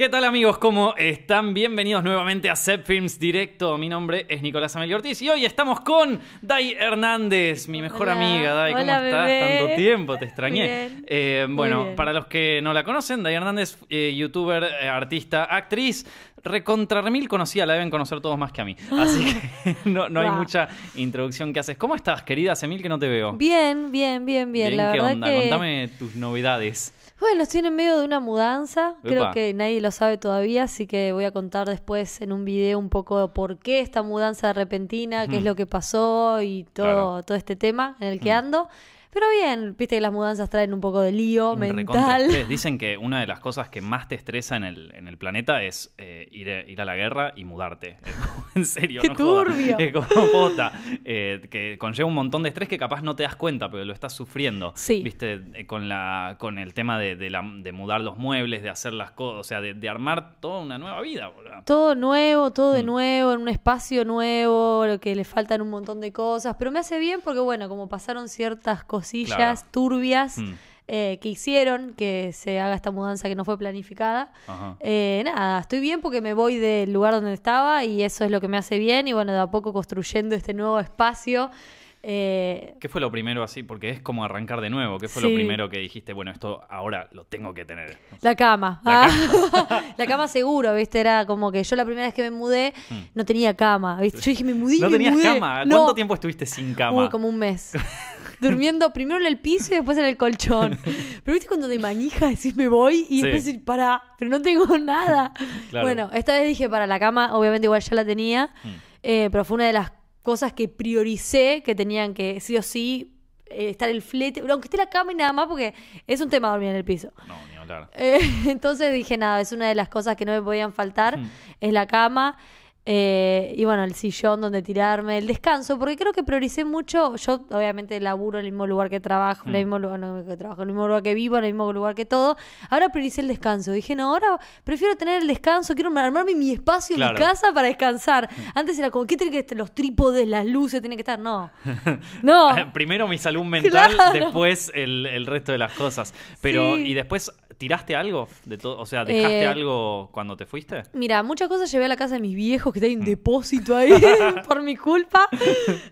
¿Qué tal amigos? ¿Cómo están? Bienvenidos nuevamente a Set Films Directo. Mi nombre es Nicolás Amelio Ortiz y hoy estamos con Dai Hernández, mi mejor Hola. amiga. Dai, ¿cómo Hola, estás? bebé. Tanto tiempo, te extrañé. Bien. Eh, bueno, bien. para los que no la conocen, Dai Hernández, eh, youtuber, eh, artista, actriz. Recontra remil conocida, la deben conocer todos más que a mí. Así que no, no hay mucha introducción que haces. ¿Cómo estás, querida? Hace mil que no te veo. Bien, bien, bien, bien. La ¿qué verdad onda? que. Contame tus novedades. Bueno, estoy en medio de una mudanza. Epa. Creo que nadie lo sabe todavía, así que voy a contar después en un video un poco por qué esta mudanza repentina, qué es lo que pasó y todo, Claro. todo este tema en el que ando. Pero bien, viste que las mudanzas traen un poco de lío recontra mental. Dicen que una de las cosas que más te estresa en el, en el planeta es eh, ir, a- ir a la guerra y mudarte. En serio, ¡Qué no joda. turbio! Como posta. Eh, que conlleva un montón de estrés que capaz no te das cuenta, pero lo estás sufriendo. Sí. Viste, Eh, con, la, con el tema de, de la- de mudar los muebles, de hacer las cosas, o sea, de, de armar toda una nueva vida. boludo. Todo nuevo, todo de Mm. nuevo, en un espacio nuevo, que le faltan un montón de cosas. Pero me hace bien porque, bueno, como pasaron ciertas cosillas Claro. turbias Mm. eh, que hicieron que se haga esta mudanza que no fue planificada. Eh, nada, estoy bien porque me voy del lugar donde estaba y eso es lo que me hace bien. Y bueno, de a poco construyendo este nuevo espacio. Eh, ¿Qué fue lo primero así? Porque es como arrancar de nuevo. ¿Qué fue Sí. lo primero que dijiste? Bueno, esto ahora lo tengo que tener. La cama. La Ah. La cama seguro, ¿viste? Era como que yo la primera vez que me mudé no tenía cama, ¿viste? Yo dije, me mudé Hmm. ¿No me tenías mudé. cama? No. ¿Cuánto tiempo estuviste sin cama? Uy, como un mes. Durmiendo primero en el piso y después en el colchón. Pero viste cuando de manija decís me voy y Sí. después decís, para, pero no tengo nada. Claro. Bueno, esta vez dije para la cama, obviamente igual ya la tenía, Mm. eh, pero fue una de las cosas que prioricé que tenían que sí o sí eh, estar el flete, aunque esté la cama y nada más, porque es un tema dormir en el piso. No, ni hablar. Eh, entonces dije, nada, es una de las cosas que no me podían faltar, Mm. es la cama. Eh, y bueno, el sillón donde tirarme, el descanso, porque creo que prioricé mucho. Yo, obviamente, laburo en el mismo lugar que trabajo, en el Mm. mismo lugar no, que trabajo, en el mismo lugar que vivo, en el mismo lugar que todo. Ahora prioricé el descanso. Dije, no, ahora prefiero tener el descanso, quiero armarme mi espacio en mi casa para descansar. Antes era como, ¿qué tiene que estar? Los trípodes, las luces, tienen que estar. No. No. Primero mi salud mental, Claro. después el, el resto de las cosas. Pero, Sí. ¿y después tiraste algo de todo? O sea, ¿dejaste Eh, algo cuando te fuiste? Mira, muchas cosas llevé a la casa de mis viejos, que hay un depósito ahí por mi culpa.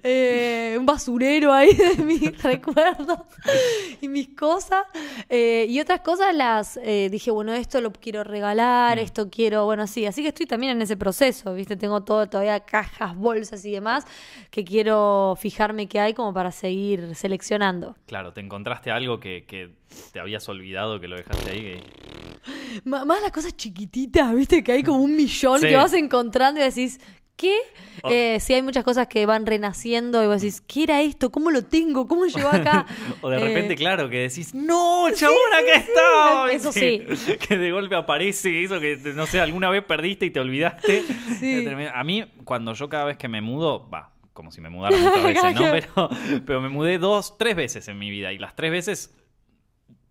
Eh, un basurero ahí de mis recuerdos y mis cosas. Eh, y otras cosas las dije, bueno, esto lo quiero regalar, esto quiero, bueno, sí. Así que estoy también en ese proceso, ¿viste? Tengo todo, todavía cajas, bolsas y demás que quiero fijarme que hay como para seguir seleccionando. Claro, ¿te encontraste algo que, que te habías olvidado que lo dejaste ahí? que- Más las cosas chiquititas, ¿viste? Que hay como un millón Sí. que vas encontrando y decís, ¿qué? O- Eh, sí, hay muchas cosas que van renaciendo y vos decís, ¿qué era esto? ¿Cómo lo tengo? ¿Cómo llegó acá? O de Eh, repente, claro, que decís, ¡No, chabón, acá está! eso Que- Que de golpe aparece eso que, no sé, alguna vez perdiste y te olvidaste. Sí. Tremendo. A mí, cuando yo cada vez que me mudo, va, como si me mudara muchas veces, ¿no? Pero, pero me mudé dos, tres veces en mi vida y las tres veces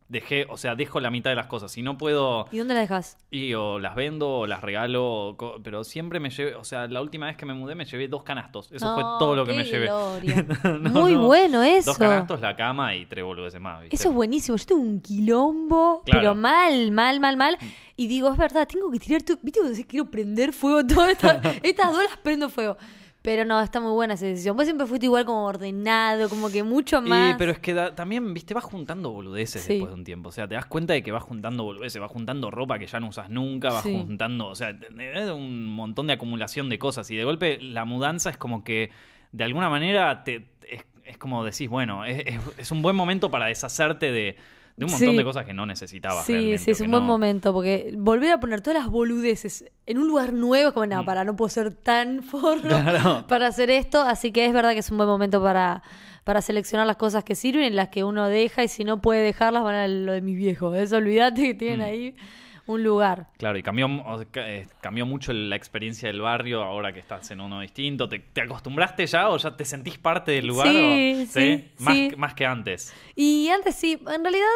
dejé, o sea, dejo la mitad de las cosas. Y no puedo, ¿Y dónde la dejas? y o las vendo o las regalo, o pero siempre me llevé, o sea, la última vez que me mudé me llevé dos canastos. Eso fue todo lo que me llevé. No, Muy no. bueno eso. Dos canastos, la cama y tres boludeces más. ¿viste? Eso es buenísimo. Yo tengo un quilombo, Claro. pero mal, mal, mal, mal. Y digo, es verdad, tengo que tirar todo. ¿Viste cuando quiero prender fuego? Todas estas, estas dos las prendo fuego. Pero no, está muy buena esa decisión. Vos siempre fuiste igual como ordenado, como que mucho Y, más. pero es que da- también, viste, vas juntando boludeces Sí. después de un tiempo. O sea, te das cuenta de que vas juntando boludeces, vas juntando ropa que ya no usas nunca, vas Sí. juntando, o sea, es un montón de acumulación de cosas. Y de golpe la mudanza es como que, de alguna manera, te, es, es como decís, bueno, es, es- es un buen momento para deshacerte de, de un montón Sí. de cosas que no necesitabas. Sí, sí, es un buen no- momento, porque volver a poner todas las boludeces en un lugar nuevo, es como, no, para, no puedo ser tan forro Mm. Claro. para hacer esto, así que es verdad que es un buen momento para, para seleccionar las cosas que sirven y las que uno deja, y si no puede dejarlas, van a lo de mis viejos, eso olvídate que tienen Mm. ahí un lugar. Claro, y cambió, eh, cambió mucho la experiencia del barrio ahora que estás en uno distinto. ¿Te, te acostumbraste ya o ya te sentís parte del lugar? Sí, o- sí, Más, sí. que- más que antes. Y antes sí, en realidad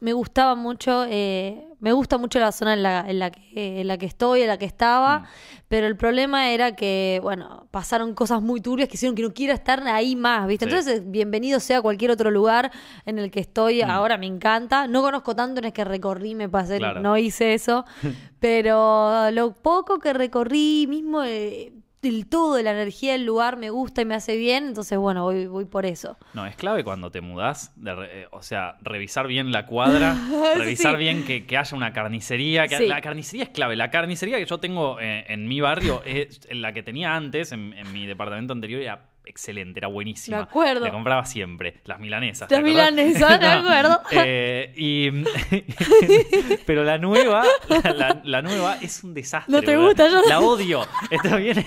me gustaba mucho, eh, Me gusta mucho la zona en la, en la, que, en la que estoy, en la que estaba, Mm. pero el problema era que, bueno, pasaron cosas muy turbias que hicieron que no quiera estar ahí más, ¿viste? Sí. Entonces, bienvenido sea cualquier otro lugar en el que estoy Mm. ahora, me encanta. No conozco tanto, no es que recorrí, me pasé, Claro. no hice eso, pero lo poco que recorrí, mismo eh, el todo de la energía del lugar me gusta y me hace bien, entonces, bueno, voy, voy por eso. No, es clave cuando te mudás, de re- eh, o sea, revisar bien la cuadra, revisar Sí. bien que, que haya una carnicería. Que Sí. La carnicería es clave. La carnicería que yo tengo eh, en mi barrio, es la que tenía antes, en, en mi departamento anterior, era excelente, era buenísima. Me acuerdo. Le compraba siempre, las milanesas. ¿te Las milanesas, me acuerdo. Eh, y, pero la nueva, la, la- la nueva es un desastre. No te gusta, yo- La odio. Está bien,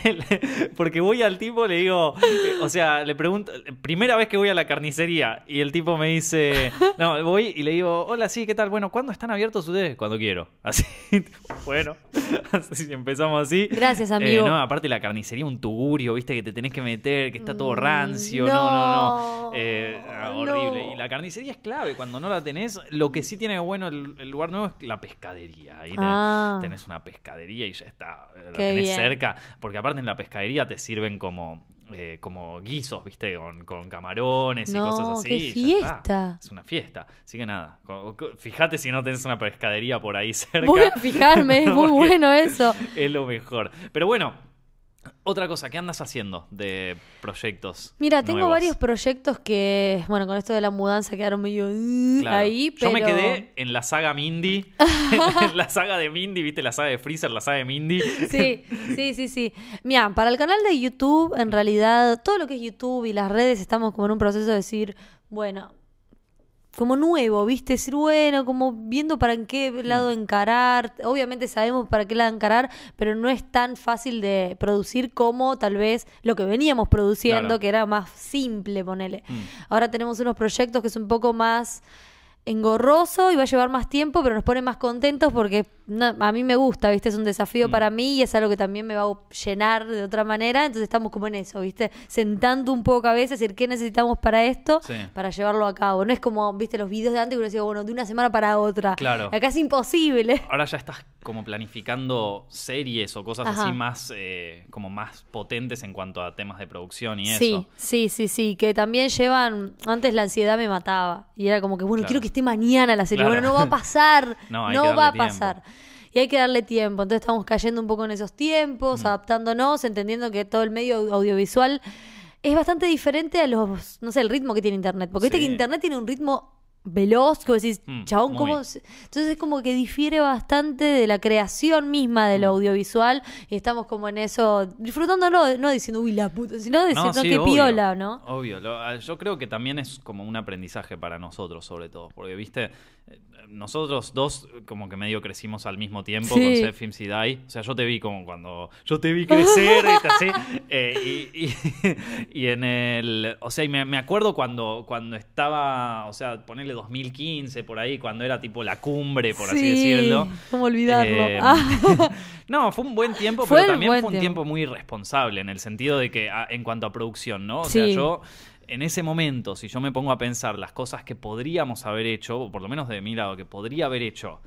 porque voy al tipo, le digo, eh, o sea, le pregunto, primera vez que voy a la carnicería y el tipo me dice, no, voy y le digo, hola, sí, ¿qué tal? Bueno, ¿cuándo están abiertos ustedes? Cuando quiero. Así, bueno, así empezamos así. Gracias, Eh, amigo. no, aparte la carnicería, un tugurio, viste, que te tenés que meter, que está todo rancio. No, no, no. no, Eh, ah, horrible. no. Y la carnicería es clave. Cuando no la tenés, lo que sí tiene bueno el, el lugar nuevo es la pescadería. Ahí tenés, Ah. tenés una pescadería y ya está. La Qué tenés bien. cerca. Porque aparte en la pescadería te sirven como. eh, como guisos, ¿viste? Con, con camarones y No, cosas así. qué y fiesta. Es una fiesta. Así que nada. Fíjate si no tenés una pescadería por ahí cerca. Voy a fijarme, es muy bueno eso. Es lo mejor. Pero bueno, otra cosa, ¿qué andas haciendo de proyectos? Mira, tengo nuevos? varios proyectos que, bueno, con esto de la mudanza quedaron medio uh, Claro. ahí, pero... Yo me quedé en la saga Mindy, en la saga de Mindy, ¿viste? La saga de Freezer, la saga de Mindy. Sí, sí, sí, sí. Mira, para el canal de YouTube, en realidad, todo lo que es YouTube y las redes, estamos como en un proceso de decir, bueno, como nuevo, ¿viste? Decir, bueno, como viendo para en qué lado encarar. Obviamente sabemos para qué lado encarar, pero no es tan fácil de producir como tal vez lo que veníamos produciendo, Claro. que era más simple, ponele. Mm. Ahora tenemos unos proyectos que es un poco más engorroso y va a llevar más tiempo, pero nos pone más contentos porque no, a mí me gusta, ¿viste? Es un desafío Mm. para mí y es algo que también me va a llenar de otra manera, entonces estamos como en eso, ¿viste? Sentando un poco cabeza, decir qué necesitamos para esto, Sí. para llevarlo a cabo. No es como, ¿viste? Los videos de antes que uno decía, bueno, de una semana para otra. Claro. Acá es imposible. Ahora ya estás como planificando series o cosas Ajá. así más, eh, como más potentes en cuanto a temas de producción y Sí, eso. sí, sí, sí, que también llevan, antes la ansiedad me mataba y era como que, bueno, Claro. quiero que esté mañana la serie, Claro. bueno, no va a pasar, No, hay no que va a darle tiempo. pasar. Y hay que darle tiempo, entonces estamos cayendo un poco en esos tiempos, Mm. adaptándonos, entendiendo que todo el medio audiovisual es bastante diferente a los, no sé, el ritmo que tiene Internet, porque viste Sí. que Internet tiene un ritmo veloz, que vos decís, Mm, chabón. ¿cómo? se-?" Entonces es como que difiere bastante de la creación misma de lo Mm. audiovisual y estamos como en eso, disfrutándolo, no diciendo, uy, la puta, sino diciendo sí, que obvio, piola, ¿no? Obvio. Lo- ah, yo creo que también es como un aprendizaje para nosotros, sobre todo. Porque, viste, nosotros dos como que medio crecimos al mismo tiempo Sí. con Seth Films y Die. O sea, yo te vi como cuando... Yo te vi crecer, ¿viste? así. Eh, y, y- y en el... O sea, y me, me acuerdo cuando, cuando estaba... O sea, ponerle 2015 por ahí, cuando era tipo la cumbre, por así Sí, decirlo. ¿Cómo olvidarlo? Eh, Ah, No, fue un buen tiempo, Fue pero también fue un tiempo. tiempo muy irresponsable en el sentido de que a- en cuanto a producción, ¿no? O sea, yo en ese momento, si yo me pongo a pensar las cosas que podríamos haber hecho, o por lo menos de mi lado, que podría haber hecho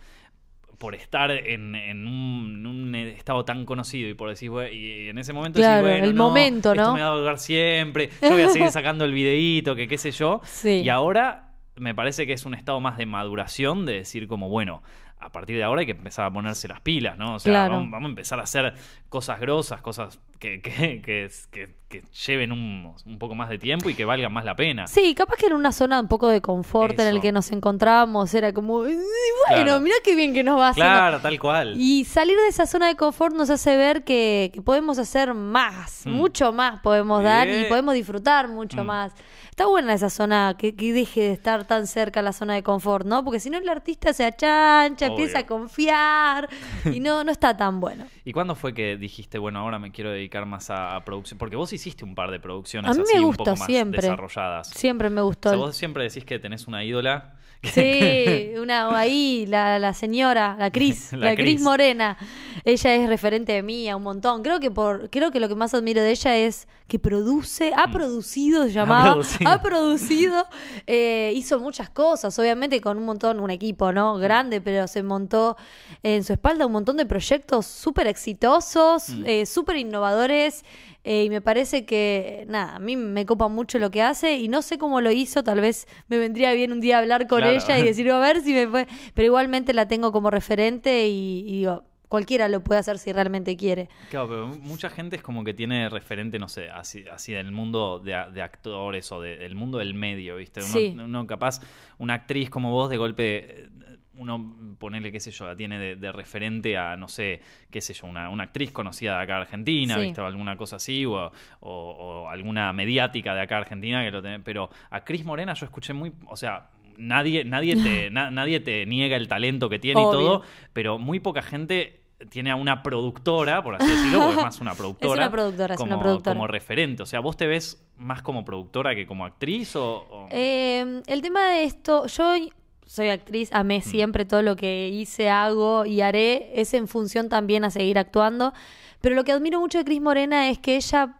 por estar en, en un, en un estado tan conocido y por decir, "Bue- y en ese momento Claro, bueno, el no, momento, esto ¿no? me va a durar siempre, yo voy a seguir sacando el videíto, que qué sé yo. Sí. Y ahora me parece que es un estado más de maduración, de decir como, bueno, a partir de ahora hay que empezar a ponerse las pilas, ¿no? O sea, Claro. vamos, vamos a empezar a hacer cosas grosas, cosas que, que, que, que- que lleven un, un poco más de tiempo y que valgan más la pena. Sí, capaz que en una zona un poco de confort en el que nos encontrábamos era como, "Ay, bueno, Claro. mira qué bien que nos va haciendo. Claro, tal cual. Y salir de esa zona de confort nos hace ver que, que podemos hacer más, Mm. mucho más podemos dar y podemos disfrutar mucho Mm. más. Está buena esa zona, que, que deje de estar tan cerca la zona de confort, ¿no? Porque si no el artista se achancha, Obvio. empieza a confiar y no, no está tan bueno. ¿Y cuándo fue que dijiste, bueno, ahora me quiero dedicar más a, a producción? Porque vos hiciste un par de producciones A mí así me un gusta poco más siempre. desarrolladas. Siempre me O gustó. sea, vos siempre decís que tenés una ídola. Sí, una ahí, la, la señora, la Cris, La la, Cris. Morena. ella es referente de mí a un montón. Creo que por, creo que lo que más admiro de ella es que produce, ha producido, se llamaba, producido. ha producido, eh, hizo muchas cosas, obviamente con un montón, un equipo, ¿no? Grande, pero se montó en su espalda un montón de proyectos súper exitosos, Mm. eh, súper innovadores. Eh, y me parece que, nada, a mí me copa mucho lo que hace y no sé cómo lo hizo, tal vez me vendría bien un día hablar con Claro. ella y decir, a ver si me fue, pero igualmente la tengo como referente y, y digo, cualquiera lo puede hacer si realmente quiere. Claro, pero mucha gente es como que tiene referente, no sé, así, así del mundo de, actores o de- del mundo del medio, ¿viste? Uno, Sí. uno capaz, una actriz como vos, de golpe, uno, ponele, qué sé yo, la tiene de, de referente a, no sé, qué sé yo, una, una actriz conocida de acá Argentina, Sí. ¿viste? O alguna cosa así, o, o- o alguna mediática de acá Argentina que lo tiene. Pero a Cris Morena yo escuché muy, o sea... Nadie, nadie, te, na- nadie te niega el talento que tiene Obvio. y todo, pero muy poca gente tiene a una productora, por así decirlo, porque es más una productora. una productora, es como, una productora. como referente. O sea, ¿vos te ves más como productora que como actriz? O, o- Eh, el tema de esto, yo soy actriz, Mm. amé siempre todo lo que hice, hago y haré, es en función también a seguir actuando. Pero lo que admiro mucho de Cris Morena es que ella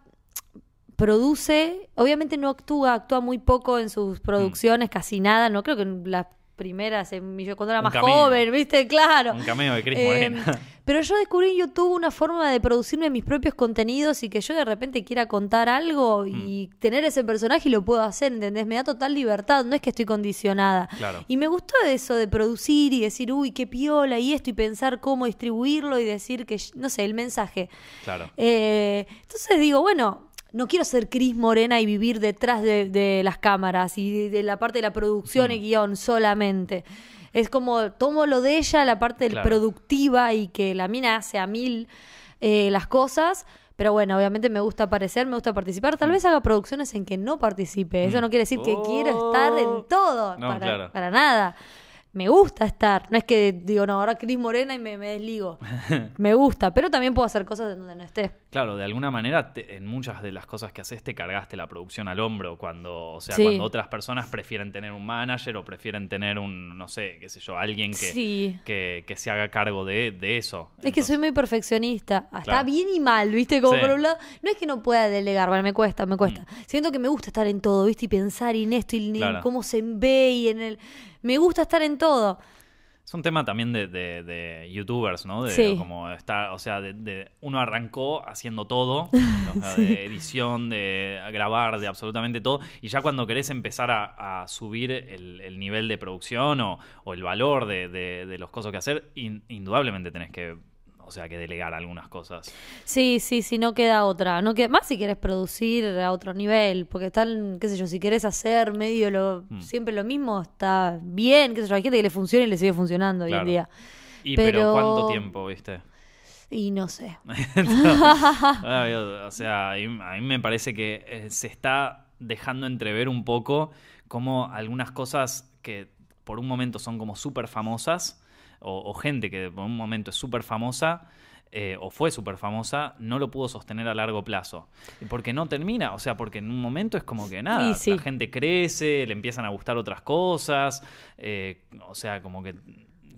produce, obviamente no actúa, actúa muy poco en sus producciones, casi nada, no creo que las primeras, en, yo cuando era Un más cameo. joven, ¿viste? Claro. un cameo de Cris Eh, Morena. pero yo descubrí en YouTube una forma de producirme mis propios contenidos y que yo de repente quiera contar algo y Mm. tener ese personaje y lo puedo hacer, ¿entendés? Me da total libertad, no es que estoy condicionada. Claro. Y me gustó eso de producir y decir, uy, qué piola y esto y pensar cómo distribuirlo y decir que, no sé, el mensaje. Claro. Eh, entonces digo, bueno, no quiero ser Cris Morena y vivir detrás de, de las cámaras y de, de la parte de la producción Mm. y guion solamente. Es como tomo lo de ella, la parte Claro. productiva y que la mina hace a mil eh, las cosas. Pero bueno, obviamente me gusta aparecer, me gusta participar. Mm. Tal vez haga producciones en que no participe. Eso no quiere decir que quiero estar Oh. en todo. No, para, claro. para nada. Me gusta estar. No es que digo, no, ahora Cris Morena y me, me desligo. me gusta, pero también puedo hacer cosas en donde no esté. Claro, de alguna manera te- en muchas de las cosas que haces te cargaste la producción al hombro cuando, o sea, Sí. cuando otras personas prefieren tener un manager o prefieren tener un, no sé, qué sé yo, alguien que, Sí. que, que se haga cargo de, de eso. Es que soy muy perfeccionista. Está Claro. bien y mal, ¿viste? Como Sí. por un lado. No es que no pueda delegar, bueno, me cuesta, me cuesta. Siento que me gusta estar en todo, ¿viste? Y pensar en esto y en Claro. cómo se ve y en el. Me gusta estar en todo. Es un tema también de, de- de youtubers, ¿no? De Sí. como estar, o sea, de, de- uno arrancó haciendo todo, o sea, de edición, de grabar, de absolutamente todo, y ya cuando querés empezar a, a subir el, el nivel de producción o, o el valor de, los cosas que hacer, in- indudablemente tenés que, o sea, que delegar algunas cosas. Sí, sí, sí, no queda otra. No queda, más si quieres producir a otro nivel, porque están, qué sé yo, si querés hacer medio lo, Mm. siempre lo mismo, está bien, qué sé yo, hay gente que le funciona y le sigue funcionando hoy en Claro. día. Y pero, Pero- ¿cuánto tiempo, viste? Y no sé. O sea, a mí, me parece que eh, se está dejando entrever un poco cómo algunas cosas que por un momento son como súper famosas, o, o gente que por un momento es súper famosa, eh, o fue súper famosa, no lo pudo sostener a largo plazo. Y Porque no termina, o sea, porque en un momento es como que nada, sí. la gente crece, le empiezan a gustar otras cosas, eh, o sea, como que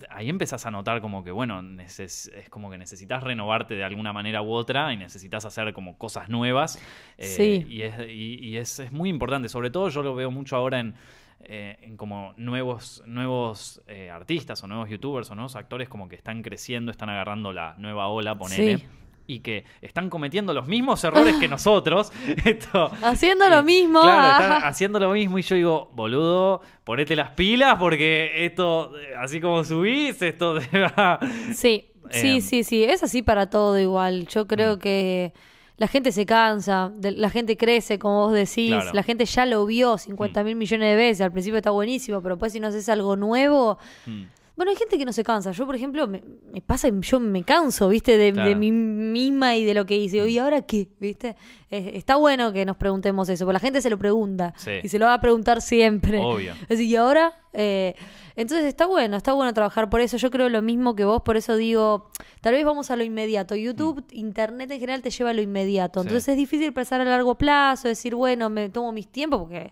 ahí empezás a notar como que, bueno, es como que necesitas renovarte de alguna manera u otra y necesitas hacer como cosas nuevas. eh, Sí. Y, es, y- y es, es muy importante, sobre todo yo lo veo mucho ahora en, eh, en como nuevos, nuevos eh, artistas o nuevos youtubers o nuevos actores como que están creciendo, están agarrando la nueva ola, ponele. Sí. Y que están cometiendo los mismos errores que nosotros. Esto, Haciendo lo mismo. Claro, están haciendo lo mismo y yo digo, boludo, ponete las pilas porque esto, así como subís, esto te va... Sí, sí, Eh, sí, sí, es así para todo igual. Yo creo Mm. que la gente se cansa, de- la gente crece, como vos decís, Claro. la gente ya lo vio 50 mil millones de veces, al principio está buenísimo, pero después si no haces algo nuevo... Mm, Bueno, hay gente que no se cansa. Yo, por ejemplo, me, me pasa, yo me canso, ¿viste? De, Claro. de mí misma y de lo que hice. ¿Y ahora qué? ¿Viste? Eh, está bueno que nos preguntemos eso, porque la gente se lo pregunta. Sí. Y se lo va a preguntar siempre. Obvio. Así que ahora, eh, Entonces está bueno, está bueno trabajar por eso. Yo creo lo mismo que vos, por eso digo, tal vez vamos a lo inmediato. YouTube, Internet en general te lleva a lo inmediato. Mm. Sí. Entonces es difícil pensar a largo plazo, decir, bueno, me tomo mis tiempos, porque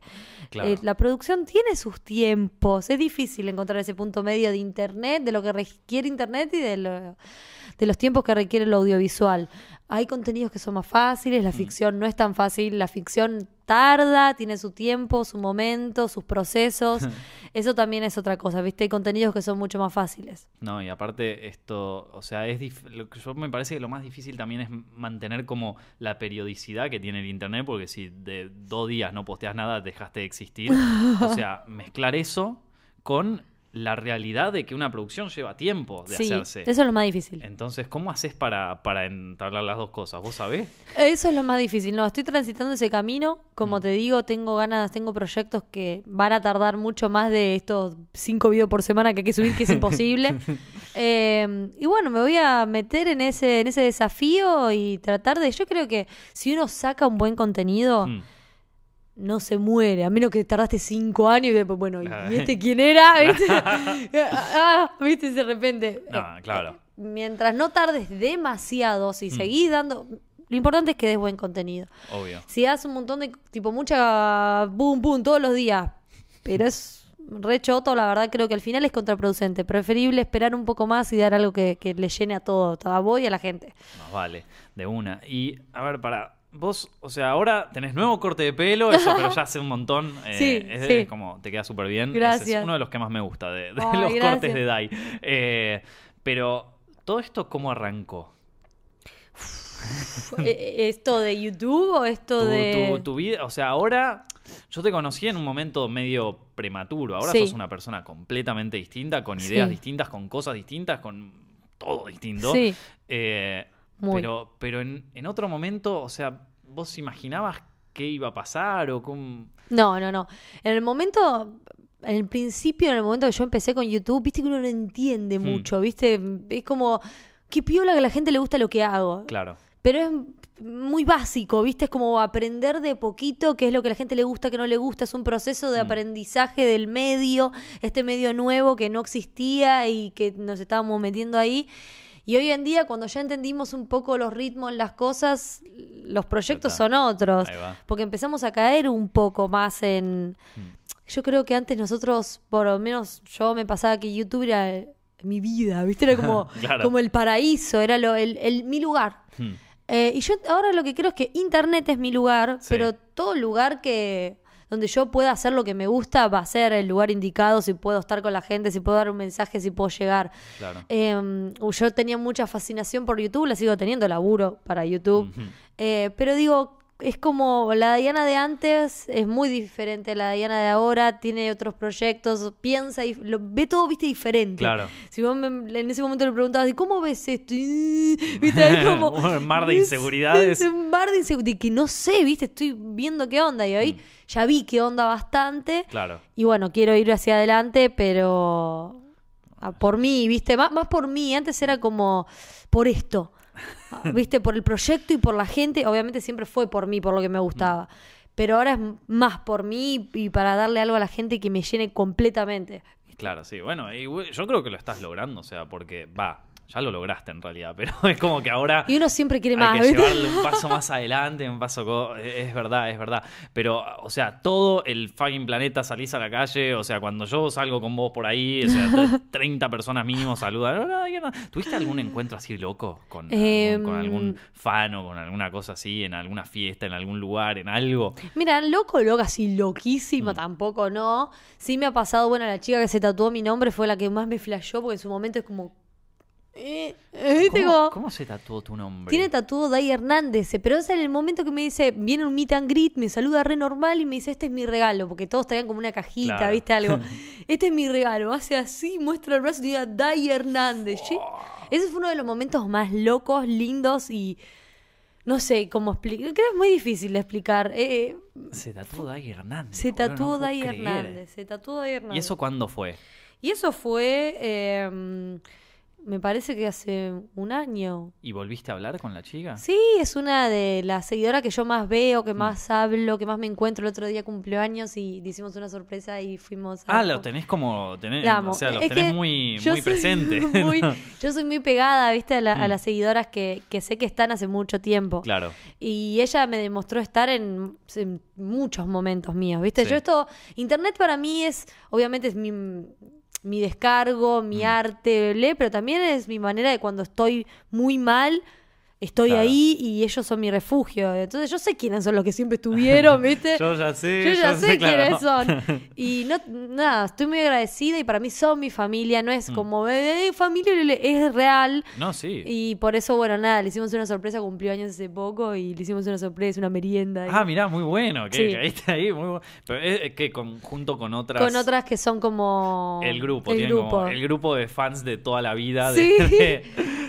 Claro. eh, la producción tiene sus tiempos. Es difícil encontrar ese punto medio de Internet, de lo que requiere Internet y de, lo- de los tiempos que requiere lo audiovisual. Hay contenidos que son más fáciles, Mm. la ficción no es tan fácil, la ficción tarda, tiene su tiempo, su momento, sus procesos. Eso también es otra cosa, ¿viste? Hay contenidos que son mucho más fáciles. No, y aparte esto, o sea, es dif- lo que yo me parece que lo más difícil también es mantener como la periodicidad que tiene el internet, porque si de dos días no posteas nada, dejaste de existir. O sea, mezclar eso con la realidad de que una producción lleva tiempo de sí, hacerse. eso es lo más difícil. Entonces, ¿cómo haces para, para entablar las dos cosas? ¿Vos sabés? Eso es lo más difícil. No, estoy transitando ese camino. Mm. Como te digo, tengo ganas, tengo proyectos que van a tardar mucho más de estos cinco videos por semana que hay que subir, que es imposible. Eh, y bueno, me voy a meter en ese, en ese desafío y tratar de. Yo creo que si uno saca un buen contenido, Mm, no se muere. A menos que tardaste cinco años y después, bueno, ¿y y este quién era? ¿Viste? ah, ¿viste? De repente. No, Eh, claro. mientras no tardes demasiado, si Mm. seguís dando. Lo importante es que des buen contenido. obvio. Si das un montón de, tipo, mucha boom, boom, todos los días, pero es re choto, la verdad creo que al final es contraproducente. Preferible esperar un poco más y dar algo que, que le llene a todo, a vos y a la gente. Más vale, de una. Y, a ver, para. Vos, o sea, ahora tenés nuevo corte de pelo, eso, pero ya hace un montón. eh, Sí, es, sí. es como, te queda súper bien. Ese Gracias. es uno de los que más me gusta de, de Ay, los gracias. cortes de Dai. Eh, pero, ¿todo esto cómo arrancó? Eh, ¿Esto de YouTube o esto Tu, de...? tu- tu vida, o sea, ahora yo te conocí en un momento medio prematuro. Ahora Sí. sos una persona completamente distinta, con ideas distintas, con cosas distintas, con todo distinto. Sí, Eh, Muy. Pero, pero en, en otro momento, o sea, ¿vos imaginabas qué iba a pasar o cómo...? no, no, no. En el momento... En el principio, en el momento que yo empecé con YouTube, viste que uno no entiende Hmm. mucho, viste, es como, qué piola que a la gente le gusta lo que hago. Claro. Pero es muy básico, ¿viste? Es como aprender de poquito qué es lo que a la gente le gusta, qué no le gusta. Es un proceso de Mm. aprendizaje del medio, este medio nuevo que no existía y que nos estábamos metiendo ahí. Y hoy en día, cuando ya entendimos un poco los ritmos, las cosas, los proyectos son otros. Porque empezamos a caer un poco más en... Mm. Yo creo que antes nosotros, por lo menos yo me pasaba que YouTube era mi vida, ¿viste? Era como, Claro. como el paraíso, era lo, el, el- mi lugar. Hmm. Eh, y yo ahora lo que creo es que Internet es mi lugar, Sí. pero todo lugar que donde yo pueda hacer lo que me gusta va a ser el lugar indicado, si puedo estar con la gente, si puedo dar un mensaje, si puedo llegar. Claro. Eh, yo tenía mucha fascinación por YouTube, la sigo teniendo, laburo para YouTube. Eh, pero digo, es como la Diana de antes es muy diferente a la Diana de ahora, tiene otros proyectos, piensa y lo, ve todo, viste, diferente. Claro. Si vos me- en ese momento le preguntabas, ¿y cómo ves esto? ¿Viste? Es como, Un mar de es- inseguridades. Es un mar de inseguridades que no sé, ¿viste? Estoy viendo qué onda y hoy Mm. ya vi qué onda bastante. Claro. Y bueno, quiero ir hacia adelante, pero por mí, ¿viste? Más, más por mí. Antes era como por esto, ¿viste? Por el proyecto y por la gente. Obviamente siempre fue por mí, por lo que me gustaba. Pero ahora es más por mí y para darle algo a la gente que me llene completamente. Claro, sí. Bueno, y yo creo que lo estás logrando, o sea, porque va, ya lo lograste en realidad, pero es como que ahora Y uno siempre quiere hay más, que llevarle un paso más adelante, un paso... Es verdad, es verdad. Pero, o sea, todo el fucking planeta salís a la calle, o sea, cuando yo salgo con vos por ahí, o sea, tre- 30 personas mínimo saludan. ¿Tuviste algún encuentro así loco con, algún, con Em. algún fan o con alguna cosa así, en alguna fiesta, en algún lugar, en algo? Mira, loco, loca, así loquísima, Mm. tampoco no. Sí me ha pasado, bueno, la chica que se tatuó mi nombre fue la que más me flashó porque en su momento es como... eh, ¿viste? ¿Cómo, se tatuó tu nombre? Tiene tatuado Dai Hernández, eh, pero es en el momento que me dice, viene un meet and greet, me saluda re normal y me dice, este es mi regalo, porque todos traían como una cajita, Claro. ¿viste? Algo. Este es mi regalo, hace así, muestra el brazo y diga Dai Hernández. ¿sí? Ese fue uno de los momentos más locos, lindos y no sé cómo explicar. Creo que es muy difícil de explicar. Eh, eh, Se tatuó Dai Hernández. se no tatuó Dai creer. Hernández, se tatuó Dai Hernández. ¿Y eso cuándo fue? Y eso fue eh, me parece que hace un año. ¿Y volviste a hablar con la chica? Sí, es una de las seguidoras que yo más veo, Mm. que más hablo, que más me encuentro. El otro día cumplió años y hicimos una sorpresa y fuimos a... Ah, lo tenés como. Tenés, o sea, los Es tenés muy, muy soy presentes. muy- yo soy muy pegada, viste, a, la- a Mm. las seguidoras que, que sé que están hace mucho tiempo. claro. Y ella me demostró estar en, en muchos momentos míos, ¿viste? Sí. Yo esto, Internet para mí es, obviamente es mi, mi descargo, mi Mm. arte, pero también es mi manera de cuando estoy muy mal, estoy Claro. ahí y ellos son mi refugio. Entonces yo sé quiénes son los que siempre estuvieron, ¿viste? Yo ya sé. Yo ya sé claro. quiénes son. Y no, nada, estoy muy agradecida y para mí son mi familia, no Mm. es como, eh, familia, es real. No, sí. Y por eso, bueno, nada, le hicimos una sorpresa, cumplió años hace poco y le hicimos una sorpresa, una merienda. y- Ah, mirá, muy bueno. Que Sí. caíste ahí, muy bueno. Pero es es que con, junto con otras. con otras que son como... El grupo, El tienen como grupo. el grupo de fans de toda la vida Sí. de, de,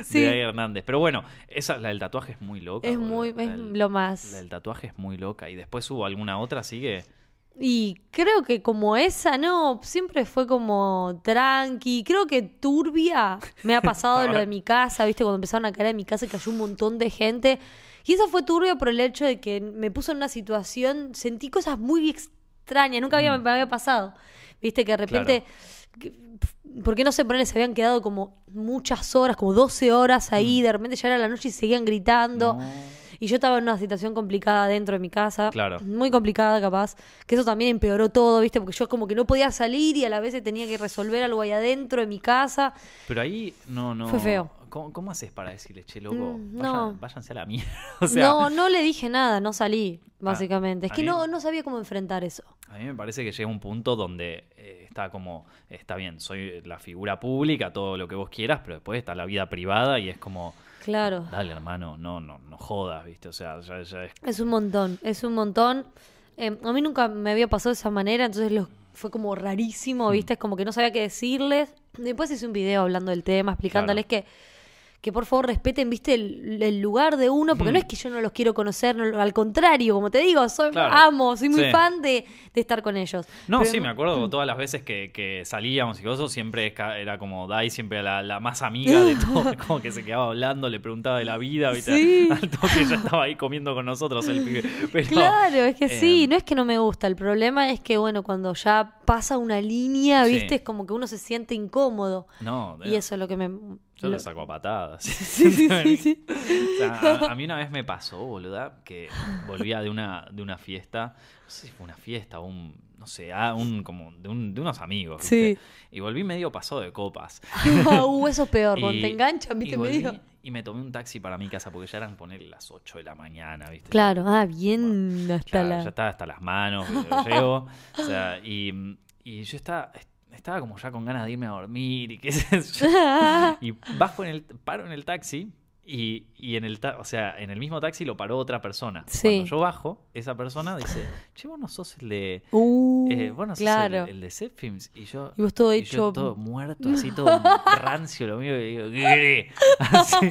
Sí. de Hernández. Pero bueno, esa, la del tatuaje es muy loca. Es muy, La es lo más. La del tatuaje es muy loca. Y después hubo alguna otra, así que. Y creo que como esa, no, siempre fue como tranqui. Creo que turbia me ha pasado lo de mi casa, ¿viste? Cuando empezaron a caer en mi casa y cayó un montón de gente. Y esa fue turbia por el hecho de que me puso en una situación, sentí cosas muy extrañas, nunca había, Mm. me había pasado. ¿Viste? Que de repente, porque no sé, ponerle, se habían quedado como muchas horas, como 12 horas ahí, de repente ya era la noche y seguían gritando. Mm. no. Y yo estaba en una situación complicada dentro de mi casa. Claro. Muy complicada, capaz. Que eso también empeoró todo, ¿viste? Porque yo como que no podía salir y a la vez tenía que resolver algo ahí adentro de mi casa. Pero ahí no, no. Fue feo. ¿Cómo, cómo haces para decirle, che, loco? Mm, vayan- no. váyanse a la mierda. O sea, no, no le dije nada, no salí, básicamente. es a que mí- no, no sabía cómo enfrentar eso. A mí me parece que llega un punto donde eh, está como, está bien, soy la figura pública, todo lo que vos quieras, pero después está la vida privada y es como, Claro. dale hermano, no, no, no jodas, ¿viste? O sea, ya, ya es... Es un montón, es un montón. Eh, a mí nunca me había pasado de esa manera, entonces fue como Mm. rarísimo, ¿viste? Es como que no sabía qué decirles. Después hice un video hablando del tema, explicándoles que, que por favor respeten, ¿viste? El, el lugar de uno, porque Mm. no es que yo no los quiero conocer, no, al contrario, como te digo, soy Claro. amo, soy muy Sí. fan de, de estar con ellos. No, Pero sí, me acuerdo todas las veces que, que salíamos y cosas, siempre era como Dai, siempre la, la más amiga de todo, como que se quedaba hablando, le preguntaba de la vida, ¿viste? Sí. Al toque ya estaba ahí comiendo con nosotros el pibe. Pero, Claro, es que sí, eh, no es que no me gusta, el problema es que, bueno, cuando ya pasa una línea, Sí. ¿viste? Es como que uno se siente incómodo. No, Y eso es lo que me... yo lo- lo saco a patadas. Sí, sí, sí, sí. O sea, a, a mí una vez me pasó, boluda, que volvía de una, de una fiesta, no sé si fue una fiesta o un, no sé, ah, un, como de, un- de unos amigos, ¿viste? Sí. Y volví medio pasado de copas. uh, eso es peor, Y- te enganchan, y ¿viste? volví medio. Y me tomé un taxi para mi casa porque ya eran poner las 8 de la mañana, ¿viste? Claro, ah, bien hasta ya, la... ya estaba hasta las manos, llego. O sea, y, y yo estaba, estaba como ya con ganas de irme a dormir y qué sé yo. Y bajo en el, paro en el taxi y, y en el ta- o sea, en el mismo taxi lo paró otra persona. Sí. Cuando yo bajo, esa persona dice, che, vos no sos el de. Uh, eh, vos no sos claro. el, el de Set Films. Y yo. Y vos todo y hecho... yo todo muerto, así todo rancio lo mío, y digo. Así.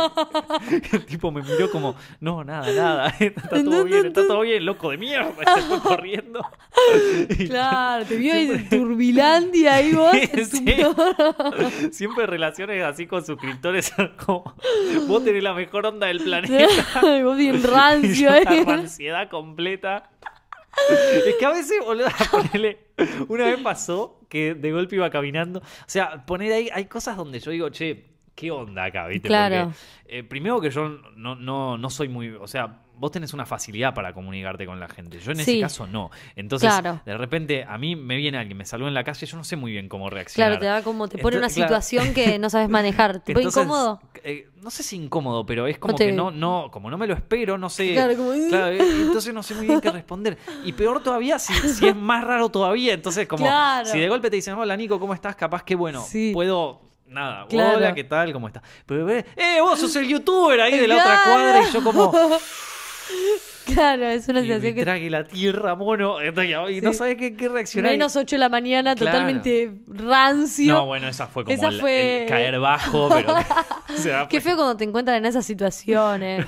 El tipo me miró como, no, nada, nada, está todo bien, está todo bien, loco de mierda, fue corriendo. Y Claro, te vio ahí en Turbilandia ahí vos. Sí. Siempre relaciones así con suscriptores como vos tenés la mejor onda del planeta. Y vos bien y rancio yo ahí. la ansiedad completa. Es que a veces, boludo, ponele. Una vez pasó que de golpe iba caminando. O sea, poner ahí, hay cosas donde yo digo, che, ¿qué onda acá? ¿Viste? Claro. Porque, eh, primero que yo no, no, no soy muy. O sea, vos tenés una facilidad para comunicarte con la gente. Yo en ese caso no. Entonces, Claro. de repente, a mí me viene alguien, me saluda en la calle, yo no sé muy bien cómo reaccionar. Claro, te da como, te pone una claro. situación que no sabes manejar. ¿Te Entonces, incómodo? eh, no sé si incómodo, pero es como te- que no, no, como no me lo espero, no sé. Claro, como- Claro, eh, entonces no sé muy bien qué responder. Y peor todavía, si, si es más raro todavía, entonces como Claro. si de golpe te dicen, hola Nico, ¿cómo estás? Capaz que bueno, Sí. puedo. Nada, hola, ¿qué tal? ¿Cómo estás? Pero, eh, eh, vos sos el youtuber ahí de la otra cuadra y yo como, Claro, es una situación que... trague la tierra, mono, y no Sí. sabes qué, qué reaccionar. Menos 8 de la mañana, Claro. totalmente rancio. No, bueno, esa fue como Esa el- fue- el caer bajo, pero... o sea, Qué fue- feo cuando te encuentran en esas situaciones.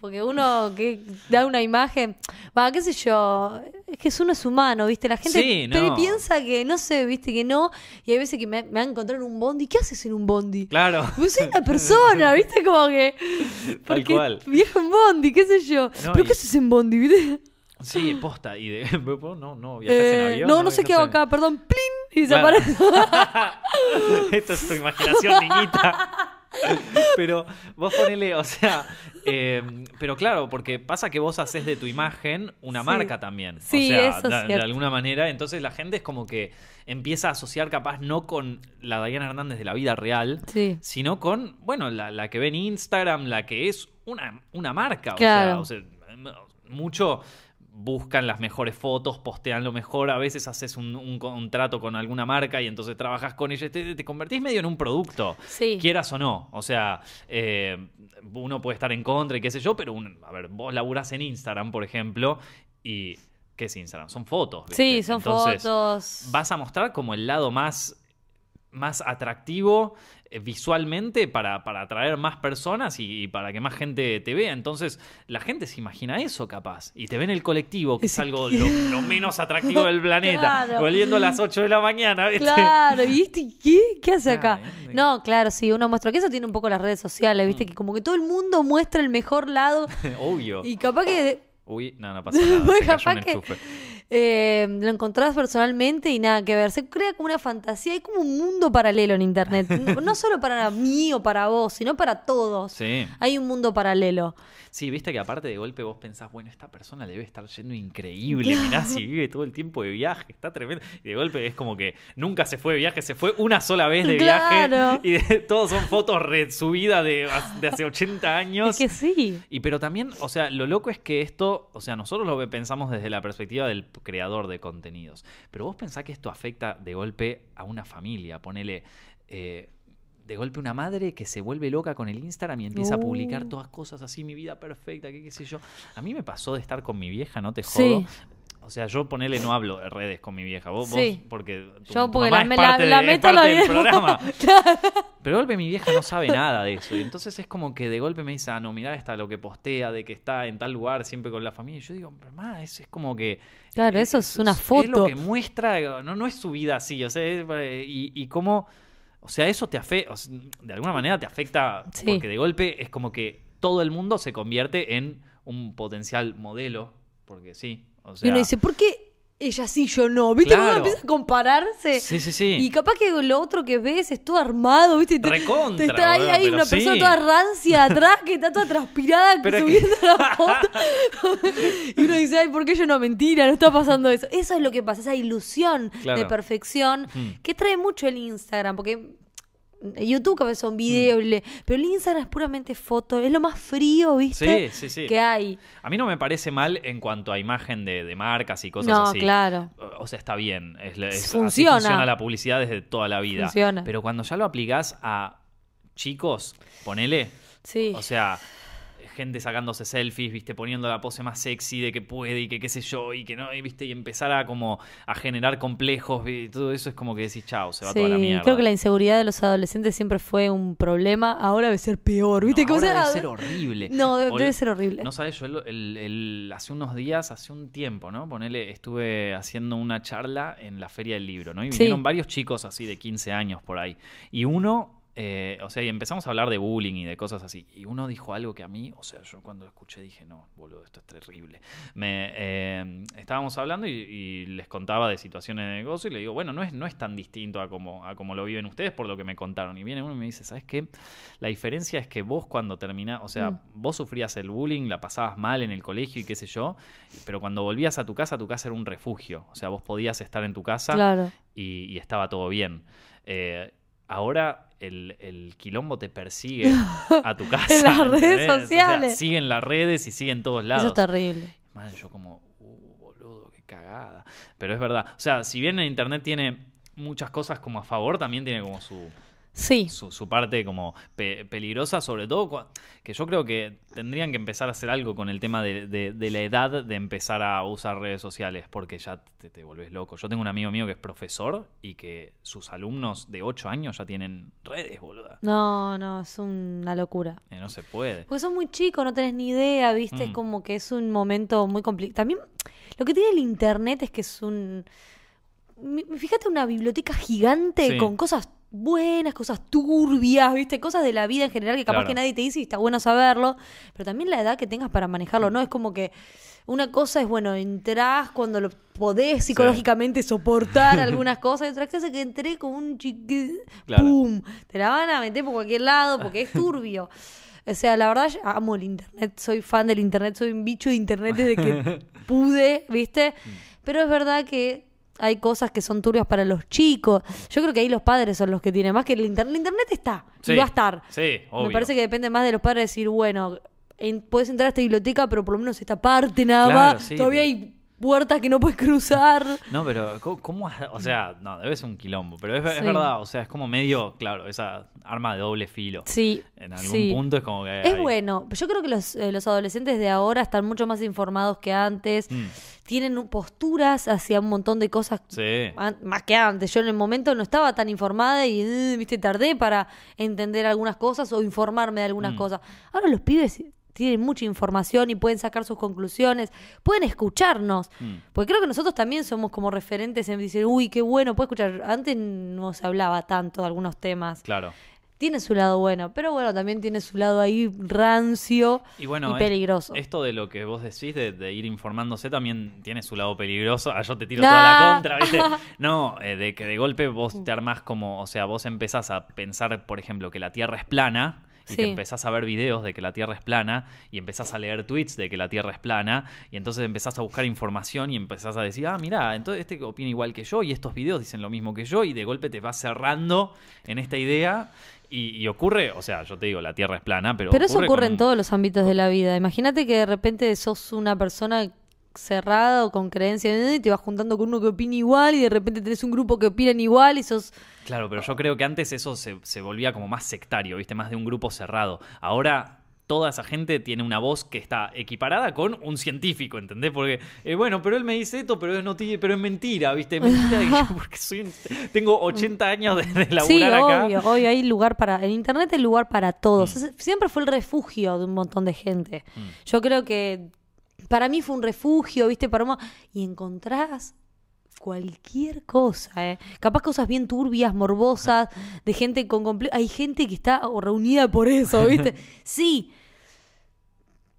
Porque uno que da una imagen, va, qué sé yo, es que uno es humano, ¿viste? La gente Sí, no. piensa que, no sé, ¿viste? Que no, y hay veces que me, me han encontrado en un bondi, ¿qué haces en un bondi? Claro. Pues soy una persona, ¿viste? Como que. Tal cual. viejo en Bondi, qué sé yo. No, ¿Pero y- qué haces en Bondi, viste? Sí, posta. Y de. No, no, viajas en Eh, avión. no, no sé qué hago acá, perdón, plin, y Claro. desaparece. Esto es tu imaginación, niñita. Pero vos ponele, o sea, eh, pero claro, porque pasa que vos haces de tu imagen una Sí. marca también. Sí, o sea, eso es de- alguna manera, entonces la gente es como que empieza a asociar capaz no con la Diana Hernández de la vida real, Sí. sino con, bueno, la, la que ve en Instagram, la que es una, una marca. Claro. O sea, o sea, mucho buscan las mejores fotos, postean lo mejor, a veces haces un, un contrato con alguna marca y entonces trabajas con ella, te, te convertís medio en un producto, Sí. quieras o no. O sea, eh, uno puede estar en contra y qué sé yo, pero un- a ver, vos laburás en Instagram, por ejemplo, y ¿qué es Instagram? Son fotos. ¿viste? Sí, son Entonces, fotos. vas a mostrar como el lado más, más atractivo eh, visualmente para, para atraer más personas y, y para que más gente te vea. Entonces, la gente se imagina eso capaz. Y te ve en el colectivo, que es algo lo, lo menos atractivo del planeta. Claro. Volviendo a las 8 de la mañana, ¿viste? Claro, ¿y este qué? ¿Qué hace acá? ¿eh? No, claro, sí, uno muestra que eso tiene un poco las redes sociales, Mm. ¿viste? Que como que todo el mundo muestra el mejor lado Obvio. y capaz que Uy, no, no pasa nada. Capaz que-. Eh, lo encontrás personalmente y nada que ver. Se crea como una fantasía, hay como un mundo paralelo en internet. No, solo para mí o para vos, sino para todos. Sí. Hay un mundo paralelo. Sí, viste que aparte de golpe vos pensás, bueno, esta persona le debe estar yendo increíble, mirá si vive todo el tiempo de viaje, está tremendo. Y de golpe es como que nunca se fue de viaje, se fue una sola vez de Claro. viaje y de- todos son fotos resubidas de, de hace 80 años. Es que sí. Y pero también, o sea, lo loco es que esto, o sea, nosotros lo pensamos desde la perspectiva del creador de contenidos. Pero vos pensás que esto afecta de golpe a una familia. Ponele, eh, de golpe una madre que se vuelve loca con el Instagram y empieza a publicar Uh. todas cosas así, mi vida perfecta, qué, qué sé yo. A mí me pasó de estar con mi vieja, no te Sí. O sea, yo ponele, no hablo de redes con mi vieja. Vos, vos, Sí. porque tu, Yo porque mamá la, es parte, la de- es meto la parte del programa. Claro. Pero de golpe mi vieja no sabe nada de eso. Y entonces es como que de golpe me dice, ah, no, mirá esta lo que postea, de que está en tal lugar siempre con la familia. Y yo digo, pero ma, es, es como que. Claro, eso es una Es lo foto. que muestra, no, no es su vida así. O sea, es, eh, y, y cómo. O sea, eso te afecta. de alguna manera te afecta. Sí. Porque de golpe es como que todo el mundo se convierte en un potencial modelo. Porque sí. O sea, y uno dice, ¿por qué ella sí, yo no? ¿Viste? Claro. uno empieza a compararse. Sí, sí, sí. Y capaz que lo otro que ves es todo armado, ¿viste? Te- Recontra, te está ahí, boludo, hay una persona toda rancia atrás que está toda transpirada Pero subiendo la foto. y uno dice, ay, ¿por qué yo no? Mentira, no está pasando eso. Eso es lo que pasa, esa ilusión Claro. de perfección Mm. que trae mucho el Instagram, porque YouTube capaz son videos, Mm. le- pero el Instagram es puramente foto, es lo más frío, ¿viste? Sí, sí, sí. Que hay. A mí no me parece mal en cuanto a imagen de, de marcas y cosas No, así. claro. O sea, está bien. Es, es- así Funciona. funciona la publicidad desde toda la vida. Funciona. Pero cuando ya lo aplicás a chicos, ponele. Sí. O sea, gente sacándose selfies, viste, poniendo la pose más sexy de que puede y que qué sé yo, y que no, y viste, y empezar a como a generar complejos, y todo eso es como que decís, chao, se va toda la mierda. creo que la inseguridad de los adolescentes siempre fue un problema. Ahora debe ser peor, ¿viste? No, ahora debe ser horrible. No, debe, ser horrible. No sabes, yo el, el- el- hace unos días, hace un tiempo, ¿no? Ponele, estuve haciendo una charla en la Feria del Libro, ¿no? Y Sí. vinieron varios chicos así de 15 años por ahí. Y uno, eh, o sea, y empezamos a hablar de bullying y de cosas así. Y uno dijo algo que a mí, o sea, yo cuando lo escuché dije, no, boludo, esto es terrible. Me, eh, estábamos hablando y, y les contaba de situaciones de negocio y le digo, bueno, no es, no es tan distinto a como, a como lo viven ustedes por lo que me contaron. Y viene uno y me dice, ¿sabes qué? La diferencia es que vos cuando terminás, o sea, Mm. vos sufrías el bullying, la pasabas mal en el colegio y qué sé yo, pero cuando volvías a tu casa, tu casa era un refugio. O sea, vos podías estar en tu casa Claro. y, y estaba todo bien. Eh, ahora el, el quilombo te persigue a tu casa. En las redes ¿entendés? O sea, sociales. siguen las redes y siguen todos lados. Eso es terrible. Man, yo como, uh, boludo, qué cagada. Pero es verdad. O sea, si bien en internet tiene muchas cosas como a favor, también tiene como su, Sí. su, su parte como pe- peligrosa, sobre todo que yo creo que tendrían que empezar a hacer algo con el tema de, de- de la edad de empezar a usar redes sociales, porque ya te, te volvés loco. Yo tengo un amigo mío que es profesor y que sus alumnos de 8 años ya tienen redes, boluda. No, no, es una locura. Eh, no se puede. Porque sos muy chico, no tenés ni idea, ¿viste? Es Mm. como que es un momento muy complicado. También lo que tiene el internet es que es un... Fíjate una biblioteca gigante Sí. con cosas buenas, cosas turbias, ¿viste? Cosas de la vida en general que capaz Claro. que nadie te dice y está bueno saberlo, pero también la edad que tengas para manejarlo, ¿no? Es como que una cosa es, bueno, entrás cuando lo podés psicológicamente soportar algunas cosas, y otra cosa es que entré como un chiqui... Claro. ¡Pum! Te la van a meter por cualquier lado porque es turbio. O sea, la verdad, amo el internet, soy fan del internet, soy un bicho de internet desde que pude, ¿viste? Mm. Pero es verdad que hay cosas que son turbias para los chicos. Yo creo que ahí los padres son los que tienen más que el internet. El internet está Sí, y va a estar. Sí, obvio. Me parece que depende más de los padres decir, bueno, en- puedes entrar a esta biblioteca, pero por lo menos esta parte nada Claro, más. sí, Todavía pero- hay puertas que no puedes cruzar. No, pero ¿cómo, cómo o sea, no, debe ser un quilombo, pero es, verdad, o sea, es como medio, claro, esa arma de doble filo. Sí. En algún sí. punto es como que... Es hay- bueno. Yo creo que los, eh, los adolescentes de ahora están mucho más informados que antes. Mm, Tienen posturas hacia un montón de cosas sí. más que antes. Yo en el momento no estaba tan informada y, eh, viste, tardé para entender algunas cosas o informarme de algunas Mm. cosas. Ahora los pibes tienen mucha información y pueden sacar sus conclusiones, pueden escucharnos. Mm. Porque creo que nosotros también somos como referentes en decir, uy, qué bueno, puedo escuchar. Antes no se hablaba tanto de algunos temas. Claro. Tiene su lado bueno, pero bueno, también tiene su lado ahí rancio Y bueno, y es- peligroso. esto de lo que vos decís, de, de ir informándose, también tiene su lado peligroso. Ah, yo te tiro toda la contra, ¿viste? No, eh, de que de golpe vos te armás como, o sea, vos empezás a pensar, por ejemplo, que la Tierra es plana. Y te Sí. empezás a ver videos de que la Tierra es plana y empezás a leer tweets de que la Tierra es plana y entonces empezás a buscar información y empezás a decir, ah, mira, entonces este opina igual que yo y estos videos dicen lo mismo que yo y de golpe te vas cerrando en esta idea y, y ocurre, o sea, yo te digo, la Tierra es plana, pero... Pero eso ocurre con- en todos los ámbitos de la vida. Imagínate que de repente sos una persona cerrada o con creencias y te vas juntando con uno que opina igual y de repente tenés un grupo que opinan igual y sos... Claro, pero yo creo que antes eso se, se volvía como más sectario, ¿viste? Más de un grupo cerrado. Ahora toda esa gente tiene una voz que está equiparada con un científico, ¿entendés? Porque, eh, bueno, pero él me dice esto, pero es, noti- pero es mentira, ¿viste? Mentira porque soy un- tengo 80 años de, de laburar Sí, acá. obvio, obvio, hay lugar para... En Internet hay lugar para todos. Mm. Siempre fue el refugio de un montón de gente. Mm. Yo creo que para mí fue un refugio, ¿viste? Para Y encontrás cualquier cosa, ¿eh? Capaz cosas bien turbias, morbosas, de gente con... comple- Hay gente que está reunida por eso, ¿viste? Sí.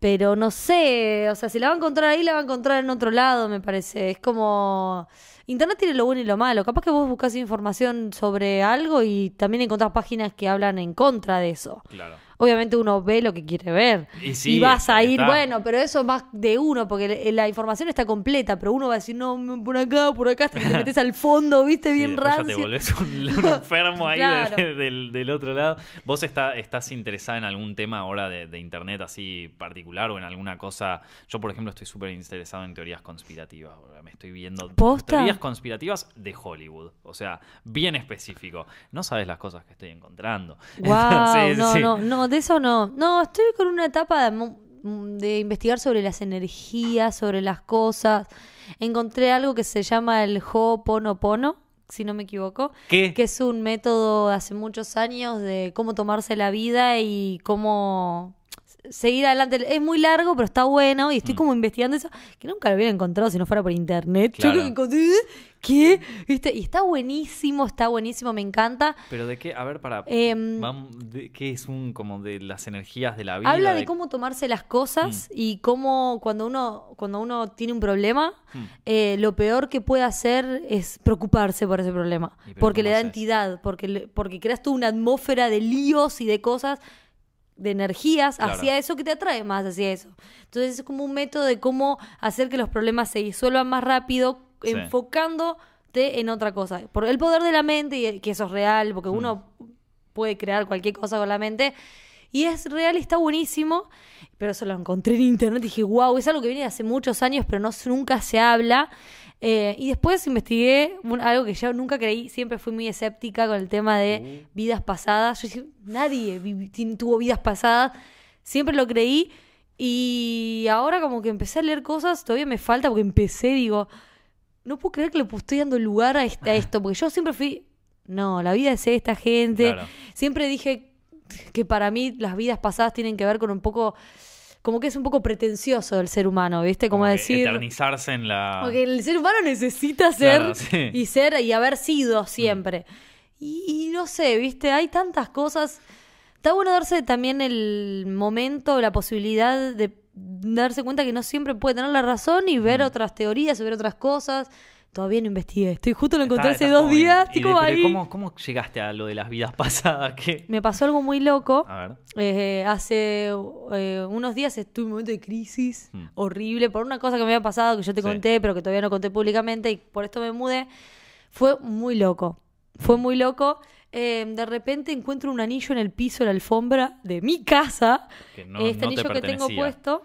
Pero no sé, o sea, si la va a encontrar ahí, la va a encontrar en otro lado, me parece. Es como... Internet tiene lo bueno y lo malo. Capaz que vos buscas información sobre algo y también encontrás páginas que hablan en contra de eso. Claro. Obviamente uno ve lo que quiere ver. Y sí, vas a ir, está. bueno, pero eso es más de uno, porque la información está completa, pero uno va a decir, no, por acá, por acá, hasta que te metes al fondo, viste, Sí, bien después ya te volvés un, un enfermo ahí Claro. del, del otro lado. ¿Vos está, estás interesada en algún tema ahora de, de internet así particular o en alguna cosa? Yo, por ejemplo, estoy súper interesado en teorías conspirativas. ahora Me estoy viendo ¿Posta? teorías conspirativas de Hollywood. O sea, bien específico. No sabes las cosas que estoy encontrando. Wow, Sí, sí, no, sí. no, no, de eso no. No, estoy con una etapa de, de investigar sobre las energías, sobre las cosas. Encontré algo que se llama el Ho'oponopono, si no me equivoco. ¿Qué? que es un método hace muchos años de cómo tomarse la vida y cómo seguir adelante. Es muy largo, pero está bueno y estoy Mm. como investigando eso, que nunca lo hubiera encontrado si no fuera por internet. Claro. Yo creo que ¿qué? ¿Viste? Y está buenísimo, está buenísimo, me encanta. ¿Pero de qué? A ver, para... Em, ¿Qué es un como de las energías de la vida? Habla de cómo tomarse las cosas Mm. y cómo cuando uno, cuando uno tiene un problema, Hmm. eh, lo peor que puede hacer es preocuparse por ese problema. ¿Y pero Porque le da haces? entidad, porque, porque creas tú una atmósfera de líos y de cosas, de energías Claro. hacia eso que te atrae más hacia eso. Entonces es como un método de cómo hacer que los problemas se disuelvan más rápido, Sí. enfocándote en otra cosa. Por el poder de la mente, y que eso es real, porque Hmm. uno puede crear cualquier cosa con la mente. Y es real y está buenísimo. Pero eso lo encontré en internet y dije, wow, es algo que viene de hace muchos años, pero no, nunca se habla. Eh, y después investigué un- algo que yo nunca creí, siempre fui muy escéptica con el tema de vidas pasadas. Yo dije, nadie tuvo vidas pasadas, siempre lo creí. Y ahora como que empecé a leer cosas, todavía me falta porque empecé, digo, no puedo creer que le estoy dando lugar a, este- a esto, porque yo siempre fui, no, la vida es esta gente. Claro. Siempre dije que para mí las vidas pasadas tienen que ver con un poco, como que es un poco pretencioso del ser humano, ¿viste? Como, decir... Eternizarse en la. Porque el ser humano necesita ser Claro, sí. y ser y haber sido siempre. Y, y no sé, viste, hay tantas cosas. Está bueno darse también el momento, la posibilidad de darse cuenta que no siempre puede tener la razón y ver otras teorías y ver otras cosas. Todavía no investigué. Estoy justo lo encontré Está- hace dos días. Y de- ahí. ¿cómo, ¿Cómo llegaste a lo de las vidas pasadas? ¿Qué? Me pasó algo muy loco. A ver. Eh, hace eh, unos días estuve en un momento de crisis Hmm. horrible por una cosa que me había pasado que yo te Sí. conté, pero que todavía no conté públicamente y por esto me mudé. Fue muy loco. Fue muy loco. Eh, de repente encuentro un anillo en el piso, en la alfombra de mi casa. Que no, este no te anillo que tengo puesto.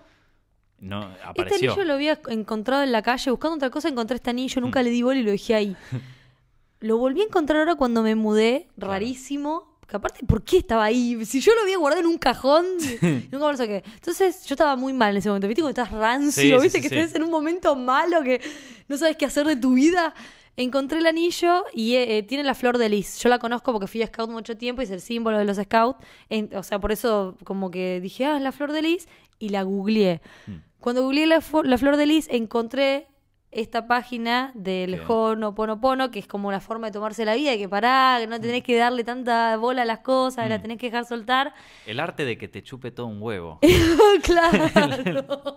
No, Este apareció. anillo lo había encontrado en la calle, buscando otra cosa, encontré este anillo, nunca le di bola y lo dejé ahí. lo volví a encontrar ahora cuando me mudé, Claro. rarísimo. Que aparte, ¿por qué estaba ahí? Si yo lo había guardado en un cajón, nunca me lo saqué. Entonces, yo estaba muy mal en ese momento. ¿Viste cuando estás rancio? Sí, sí, ¿Viste sí, que estás en un momento malo que no sabes qué hacer de tu vida? Encontré el anillo y eh, eh, tiene la flor de lis. Yo la conozco porque fui a scout mucho tiempo y es el símbolo de los scouts. En- o sea, por eso como que dije, ah, es la flor de lis y la googleé. Mm. Cuando googleé la, flor de lis, encontré esta página del Bien. Ho'oponopono, que es como la forma de tomarse la vida, que pará, que no tenés que darle tanta bola a las cosas, que la Mm. tenés que dejar soltar. El arte de que te chupe todo un huevo. claro.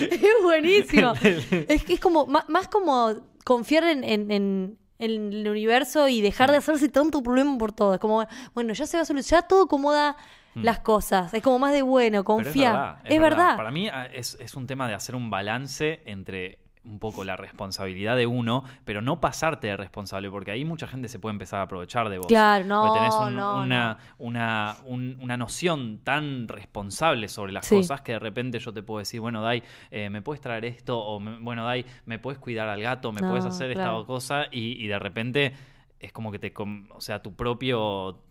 es buenísimo. es que es como, más, como confiar en, en- en- en el universo y dejar de hacerse tanto problema por todo. Es como, bueno, ya se va a solucionar, ya todo acomoda las cosas. Es como más de bueno, Mm. Confía. es verdad. Para mí ah, es, es un tema de hacer un balance entre un poco la responsabilidad de uno, pero no pasarte de responsable, porque ahí mucha gente se puede empezar a aprovechar de vos. Claro, no, Porque tenés un- no, una, Una, un- una noción tan responsable sobre las Sí. cosas que de repente yo te puedo decir, bueno, Dai, eh, ¿me puedes traer esto? O, bueno, Dai, ¿me puedes cuidar al gato? ¿Me No, puedes hacer claro. esta cosa? Y, y de repente es como que te, o sea, tu propio,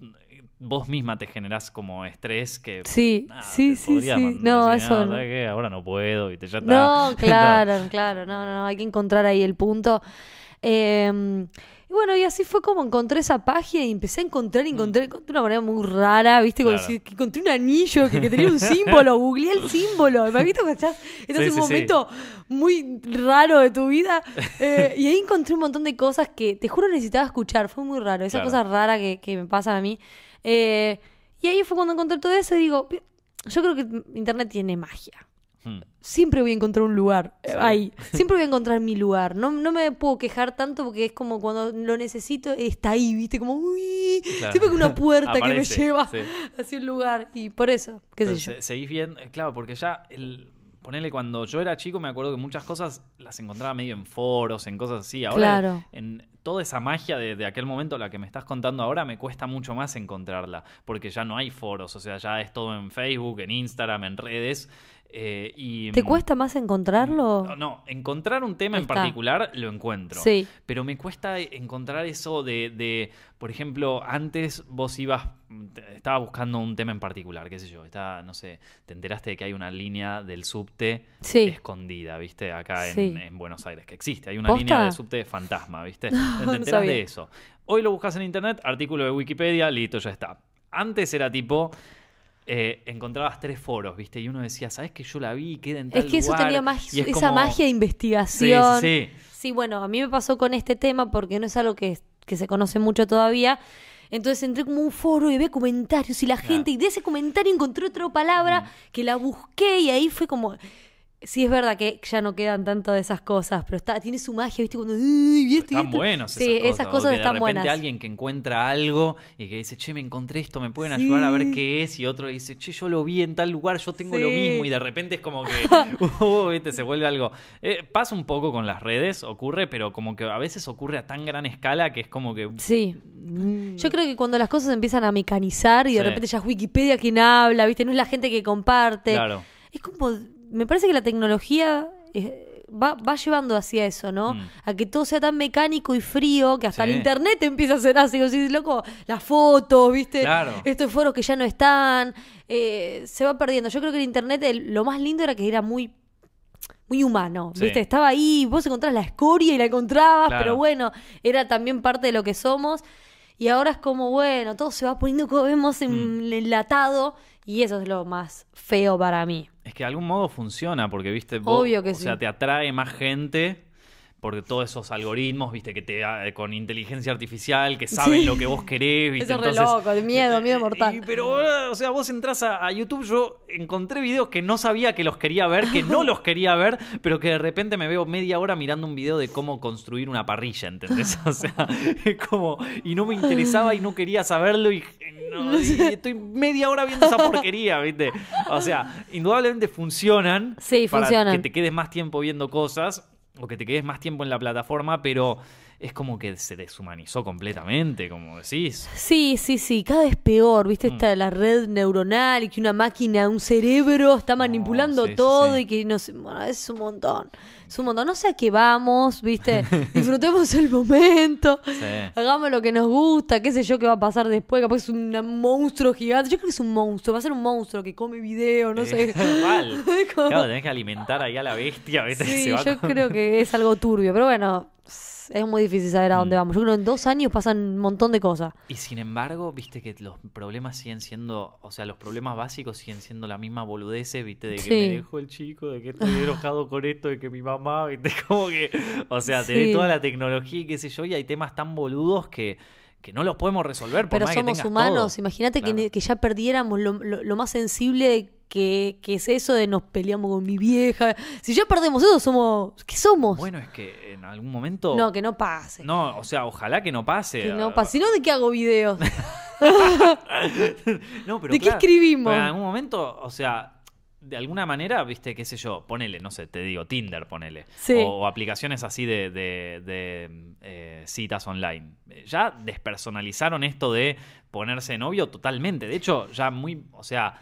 vos misma te generás como estrés que... Sí, nada, sí, te sí, sí. No, decir, eso "Ah, no. Ahora no puedo, ¿viste? Ya está. No, claro, claro, no, no, no, hay que encontrar ahí el punto. Eh, y bueno, y así fue como encontré esa página y empecé a encontrar, y encontré, encontré de una manera muy rara, ¿viste? Mm. Claro. que encontré un anillo que, que tenía un símbolo, googleé el símbolo, ¿me viste? Estás, estás Sí, en un sí, sí. momento muy raro de tu vida. eh, y ahí encontré un montón de cosas que te juro necesitaba escuchar, fue muy raro, esa Claro. cosa rara que, que me pasan a mí. Eh, y ahí fue cuando encontré todo eso y digo, yo creo que Internet tiene magia Hmm. siempre voy a encontrar un lugar eh, Sí. ahí. Siempre voy a encontrar mi lugar. No, no me puedo quejar tanto porque es como cuando lo necesito, está ahí, ¿viste? Como, uy, Claro. siempre que una puerta que me lleva sí. hacia un lugar. Y por eso, qué sé yo. se- seguís bien, eh, claro, porque ya el ponele cuando yo era chico me acuerdo que muchas cosas las encontraba medio en foros, en cosas así. Ahora Claro. en toda esa magia de, de aquel momento, la que me estás contando ahora, me cuesta mucho más encontrarla, porque ya no hay foros, o sea, ya es todo en Facebook, en Instagram, en redes. eh, y, ¿Te cuesta más encontrarlo? No, no, encontrar un tema en particular lo encuentro. Sí. Pero me cuesta encontrar eso de, de, por ejemplo, antes vos ibas, estaba buscando un tema en particular, qué sé yo, está, no sé, te enteraste de que hay una línea del subte Sí. escondida, ¿viste? Acá en, Sí. en Buenos Aires, que existe, hay una ¿Posta? línea de subte fantasma, ¿viste? No, te sabía. de eso. Hoy lo buscas en internet, artículo de Wikipedia, listo, ya está. Antes era tipo... eh, encontrabas tres foros, ¿viste? Y uno decía, ¿sabes que yo la vi? Queda en tal Es que eso lugar?". tenía más, es esa como- magia de investigación. sí, sí. Sí, bueno, a mí me pasó con este tema porque no es algo que, que se conoce mucho todavía. Entonces entré como un foro y vi comentarios y la Claro. gente, y de ese comentario encontré otra palabra que la busqué y ahí fue como. Sí, es verdad que ya no quedan tanto de esas cosas, pero está, tiene su magia, ¿viste? Cuando. "Ay, y esto y Están esto". buenos Sí, esas cosas. esas cosas están de repente buenas. alguien que encuentra algo y que dice, che, me encontré esto, ¿me pueden Sí. ayudar a ver qué es? Y otro dice, che, yo lo vi en tal lugar, yo tengo lo Sí. mismo. Y de repente es como que, uh, viste, se vuelve algo. Eh, pasa un poco con las redes, ocurre, pero como que a veces ocurre a tan gran escala que es como que... Sí. Yo creo que cuando las cosas empiezan a mecanizar y de Sí. repente ya es Wikipedia quien habla, ¿viste? No es la gente que comparte. Claro. Es como, me parece que la tecnología eh, va, va llevando hacia eso, ¿no? Mm. A que todo sea tan mecánico y frío que hasta Sí. el internet empieza a ser así. O sea, loco, las fotos, ¿viste? Claro. Estos foros que ya no están. eh, se va perdiendo. Yo creo que el internet, el- lo más lindo era que era muy muy humano, Sí. ¿viste? Estaba ahí, vos encontrabas la escoria y la encontrabas, Claro. pero bueno, era también parte de lo que somos. Y ahora es como, bueno, todo se va poniendo como vemos Mm. enlatado y eso es lo más feo para mí. Es que de algún modo funciona, porque, viste, vos, Obvio que o sí. sea, te atrae más gente, porque todos esos algoritmos, viste, que te eh, con inteligencia artificial, que saben Sí. lo que vos querés, viste. Eso es re Entonces, loco, de miedo, miedo mortal. y- pero, eh, o sea, vos entras a, a YouTube, yo encontré videos que no sabía que los quería ver, que no los quería ver, pero que de repente me veo media hora mirando un video de cómo construir una parrilla, ¿entendés? O sea, es como, y no me interesaba y no quería saberlo y, no, y estoy media hora viendo esa porquería, ¿viste? O sea, indudablemente funcionan. Sí, para funcionan. que te quedes más tiempo viendo cosas o que te quedes más tiempo en la plataforma, pero es como que se deshumanizó completamente, como decís. Sí, sí, sí, cada vez peor, ¿viste? Mm. Esta la red neuronal y que una máquina, un cerebro está manipulando sí, todo sí. y que no sé, bueno, es un montón. Es un montón. No sé a qué vamos, ¿viste? Disfrutemos el momento. Sí. Hagamos lo que nos gusta, qué sé yo qué va a pasar después, capaz es un monstruo gigante. Yo creo que es un monstruo, va a ser un monstruo que come video, no sé. Mal. Como- Claro, tenés que alimentar ahí a la bestia, ¿viste? Sí, se va yo con- creo que es algo turbio, pero bueno, es muy difícil saber a dónde Mm. vamos. Yo creo que en dos años pasan un montón de cosas. Y sin embargo, viste que los problemas siguen siendo, o sea, los problemas básicos siguen siendo la misma boludez, viste, de que Sí. me dejó el chico, de que estoy enojado con esto, de que mi mamá, viste, como que, o sea, tenés Sí. toda la tecnología y qué sé yo, y hay temas tan boludos que, que no los podemos resolver por Pero más somos humanos, imagínate que, que ya perdiéramos lo, lo- lo más sensible que, que es eso de nos peleamos con mi vieja. Si ya perdemos eso, somos... ¿Qué somos? Bueno, es que en algún momento... no, que no pase. No, o sea, ojalá que no pase. que no pase. Si no, ¿de qué hago videos? No, pero ¿De qué escribimos? en algún momento, o sea, de alguna manera, viste, qué sé yo, ponele, no sé, te digo, Tinder, ponele. Sí. O, o aplicaciones así de, de- de, eh, citas online. Ya despersonalizaron esto de ponerse novio totalmente. De hecho, ya muy, o sea,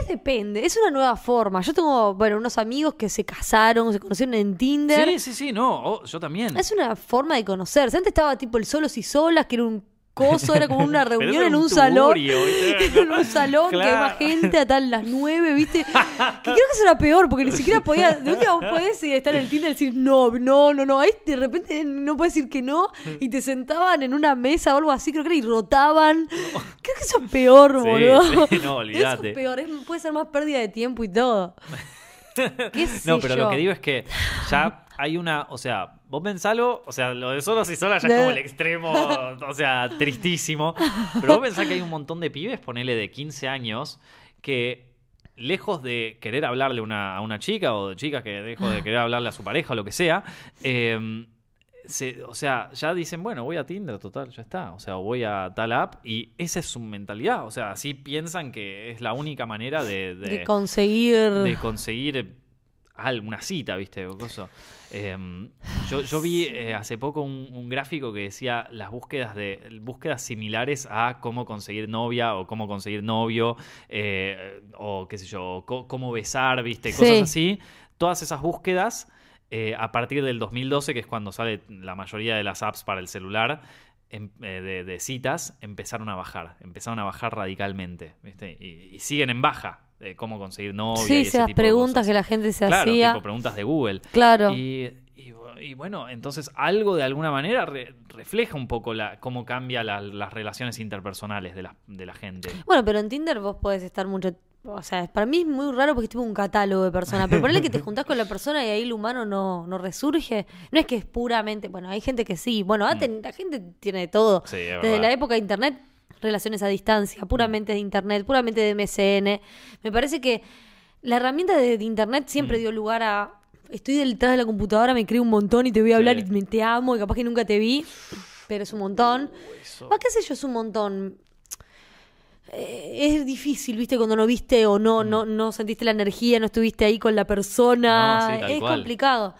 Es depende, es una nueva forma. Yo tengo, bueno, unos amigos que se casaron, se conocieron en Tinder. sí, sí, sí, no, oh, yo también. Es una forma de conocerse. Antes estaba tipo el solos y solas, que era un coso, era como una reunión en un, un salón. tugurio, ¿viste? en un salón que hay más gente a tal las nueve, ¿viste? Que creo que eso era peor, porque ni siquiera podía. De un día vos podés eh, estar en el Tinder y decir no, no, no, no. Ahí de repente no puedes decir que no. Y te sentaban en una mesa o algo así, creo que era, y rotaban. Creo que eso es peor, Sí, boludo. sí, no, Eso olvídate. es peor, es- puede ser más pérdida de tiempo y todo. ¿Qué sé No, pero yo? lo que digo es que ya hay una, o sea, vos pensalo, o sea, lo de solos y solas ya es como el extremo, o sea, tristísimo. Pero vos pensás que hay un montón de pibes, ponele de 15 años, que lejos de querer hablarle una- a una chica o de chicas que lejos de querer hablarle a su pareja o lo que sea, eh, se- o sea, ya dicen, bueno, voy a Tinder, total, ya está. O sea, voy a tal app y esa es su mentalidad. O sea, así piensan que es la única manera de, de- De conseguir. de conseguir alguna cita, ¿viste? O cosa. Eh, yo, yo vi eh, hace poco un, un gráfico que decía las búsquedas de búsquedas similares a cómo conseguir novia o cómo conseguir novio eh, o qué sé yo, cómo besar, ¿viste? Cosas Sí. así. Todas esas búsquedas eh, a partir del 2012, que es cuando sale la mayoría de las apps para el celular, em- de, de citas, empezaron a bajar. Empezaron a bajar radicalmente, ¿viste? Y, y siguen en baja. De cómo conseguir novia. y sí, ese esas tipo de preguntas cosas. que la gente se Claro, hacía. tipo preguntas de Google. Claro. Y, y- y bueno, entonces algo de alguna manera re- refleja un poco la, cómo cambia la- las relaciones interpersonales de la, de la gente. Bueno, pero en Tinder vos podés estar mucho. O sea, para mí es muy raro porque es tipo un catálogo de personas. Pero ponele que te juntás con la persona y ahí el humano no, no resurge. No es que es puramente. Bueno, hay gente que sí. Bueno, antes la gente tiene de todo. Mm. Sí, es Desde verdad. la época de internet, relaciones a distancia, puramente de internet, puramente de MSN. Me parece que la herramienta de, de internet siempre Mm. dio lugar a. Estoy detrás de la computadora, me creo un montón y te voy a hablar Sí. y me- te amo y capaz que nunca te vi. Pero es un montón. Va, qué sé yo, es un montón. Eh, es difícil, ¿viste? Cuando no viste o no, no, no sentiste la energía, no estuviste ahí con la persona. Mm. No, sí, tal es cual. complicado.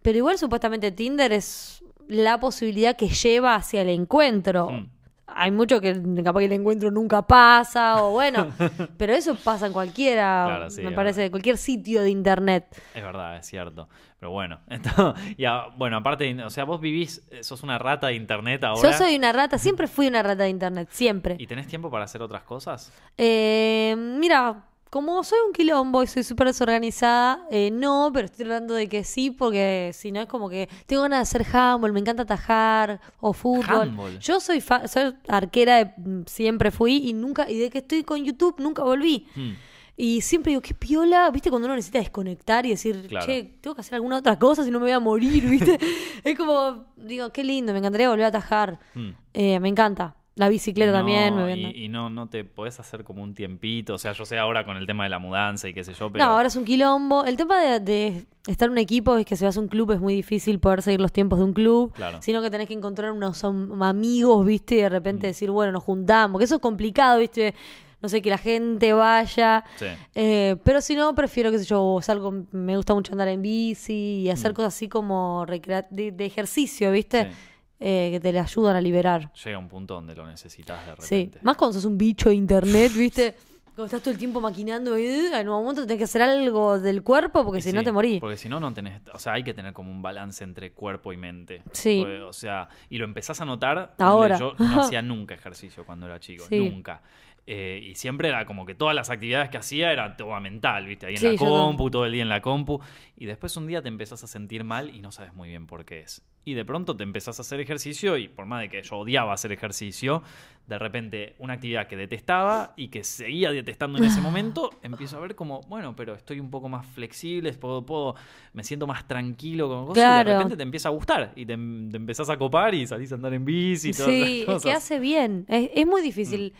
Pero igual, supuestamente, Tinder es la posibilidad que lleva hacia el encuentro. Mm. Hay mucho que capaz que el encuentro nunca pasa, o bueno, pero eso pasa en cualquiera, Claro, sí, me parece, verdad. cualquier sitio de internet. Es verdad, es cierto. Pero bueno, entonces, y a- bueno, aparte, o sea, vos vivís, eh, sos una rata de internet ahora. Yo soy una rata, siempre fui una rata de internet, siempre. ¿Y tenés tiempo para hacer otras cosas? Eh, mira, como soy un quilombo y soy súper desorganizada, eh, no, pero estoy tratando de que sí, porque si no es como que tengo ganas de hacer handball, me encanta atajar o fútbol. Handball. Yo soy, fa- soy arquera, de- mm, siempre fui y nunca, y de que estoy con YouTube nunca volví. Hmm, Y siempre digo, qué piola, ¿viste? Cuando uno necesita desconectar y decir, Claro. che, tengo que hacer alguna otra cosa si no me voy a morir, ¿viste? es como, digo, qué lindo, me encantaría volver a atajar. hmm. Eh, me encanta. La bicicleta No, también. Me y, y no, no te podés hacer como un tiempito. O sea, yo sé ahora con el tema de la mudanza y qué sé yo, pero. No, ahora es un quilombo. El tema de, de estar en un equipo es que si vas a un club es muy difícil poder seguir los tiempos de un club. Claro. Sino que tenés que encontrar unos am- amigos, ¿viste? Y de Mm. repente decir, bueno, nos juntamos. Que eso es complicado, ¿viste? No sé, que la gente vaya. Sí. Eh, pero si no, prefiero, qué sé yo, salgo, me gusta mucho andar en bici y hacer cosas así como de, de ejercicio, ¿viste? Mm. Sí. Eh, que te le ayudan a liberar. Llega un punto donde lo necesitas de Sí, repente. más cuando sos un bicho de internet, ¿viste? Cuando estás todo el tiempo maquinando y uh, en un momento tenés que hacer algo del cuerpo porque si sí, no te morís. Porque si no, no tenés. O sea, hay que tener como un balance entre cuerpo y mente. Sí. Porque, O sea, y lo empezás a notar. Ahora. Yo no hacía nunca ejercicio cuando era chico. Sí. Nunca. Eh, y siempre era como que todas las actividades que hacía era toda mental, ¿viste? Ahí en Sí, la compu, todo el día en la compu. Y después un día te empezás a sentir mal y no sabes muy bien por qué es. Y de pronto te empezás a hacer ejercicio y por más de que yo odiaba hacer ejercicio, de repente una actividad que detestaba y que seguía detestando en ese momento, empiezo a ver como, bueno, pero estoy un poco más flexible, puedo, puedo, me siento más tranquilo con cosas y Claro. de repente te empieza a gustar y te, te empezás a copar y salís a andar en bici y todas Sí, esas es cosas. que hace bien. Es, es muy difícil.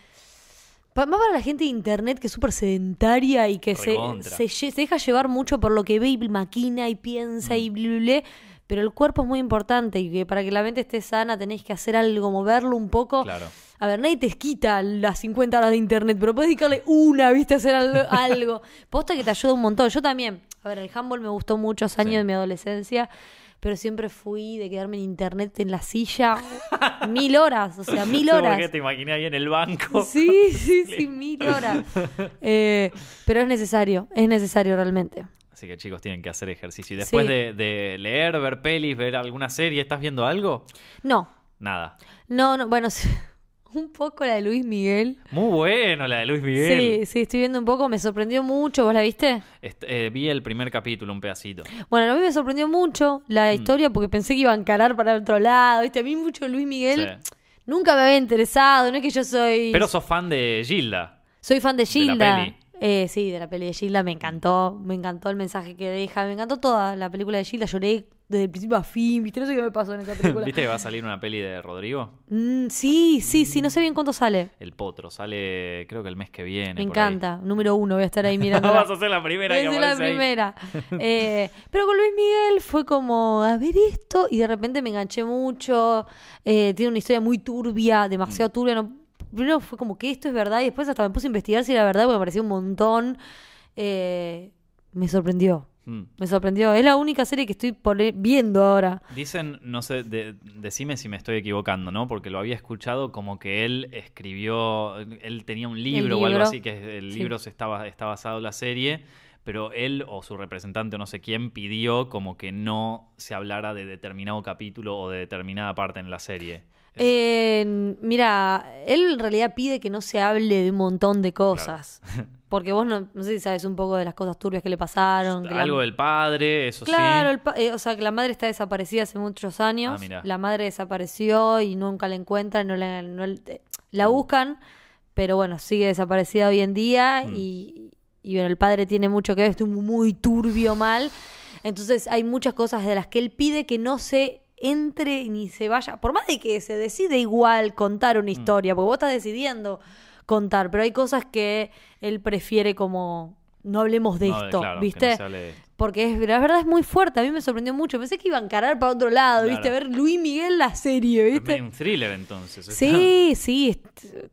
Pa- más para la gente de internet que es súper sedentaria y que se, Recontra. se, lle- se deja llevar mucho por lo que ve y maquina y piensa y blu, blu, blu. Pero el cuerpo es muy importante y que para que la mente esté sana tenés que hacer algo, moverlo un poco. Claro. A ver, nadie te quita las 50 horas de internet, pero puedes dedicarle una, ¿viste? Hacer algo. algo. Posta que te ayuda un montón. Yo también. A ver, el handball me gustó muchos años Sí. de mi adolescencia, pero siempre fui de quedarme en internet en la silla mil horas, o sea, mil Como que horas. te imaginé ahí en el banco. Sí, sí, sí, mil horas. Eh, pero es necesario, es necesario realmente. Así que chicos, tienen que hacer ejercicio. Y después Sí. de, de leer, ver pelis, ver alguna serie, ¿estás viendo algo? No, Nada. no, no, bueno, sí, un poco la de Luis Miguel. Muy bueno la de Luis Miguel. Sí, sí, estoy viendo un poco, me sorprendió mucho, ¿vos la viste? Eh, vi el primer capítulo, un pedacito. Bueno, a mí me sorprendió mucho la Mm. historia porque pensé que iba a encarar para otro lado, ¿viste? A mí mucho Luis Miguel Sí. nunca me había interesado, no es que yo soy... Pero sos fan de Gilda. Soy fan de de la Gilda. peli. Eh, sí, de la peli de Gilda me encantó, me encantó el mensaje que deja, me encantó toda la película de Gilda, lloré desde el principio a fin, ¿viste? No sé qué me pasó en esa película. ¿Viste que va a salir una peli de Rodrigo? Mm, sí, sí, sí, no sé bien cuánto sale. El Potro. Sale creo que el mes que viene. Me encanta, número uno, voy a estar ahí mirando. Vas a ser la primera que la primera. Eh, pero con Luis Miguel fue como, a ver esto, y de repente me enganché mucho. Eh, tiene una historia muy turbia, demasiado Mm. turbia. No, primero fue como que esto es verdad, y después hasta me puse a investigar si era verdad, porque me pareció un montón. Eh, me sorprendió. Mm. Me sorprendió. Es la única serie que estoy viendo ahora. Dicen, no sé, de- decime si me estoy equivocando, ¿no? Porque lo había escuchado como que él escribió, él tenía un libro, o algo así, que el Sí. libro se estaba, está basado en la serie, pero él o su representante o no sé quién pidió como que no se hablara de determinado capítulo o de determinada parte en la serie. Eh, mira, él en realidad pide que no se hable de un montón de cosas. Porque vos no, no sé si sabes un poco de las cosas turbias que le pasaron. que la- Algo del padre, eso Claro, sí. pa- eh, o sea que la madre está desaparecida hace muchos años. Ah, la madre desapareció y nunca la encuentran, no la, no eh, la buscan, pero bueno, sigue desaparecida hoy en día Mm. y, y bueno, el padre tiene mucho que ver, estuvo muy turbio mal. Entonces hay muchas cosas de las que él pide que no se entre ni se vaya, por más de que se decide igual contar Mm. una historia, porque vos estás decidiendo contar, pero hay cosas que él prefiere como no hablemos de No, esto, claro, que no ¿viste? de. Porque es, la verdad es muy fuerte, a mí me sorprendió mucho. Pensé que iba a encarar para otro lado, ¿viste? A ver Luis Miguel la serie, Es ¿viste? un thriller entonces. Sí, sí,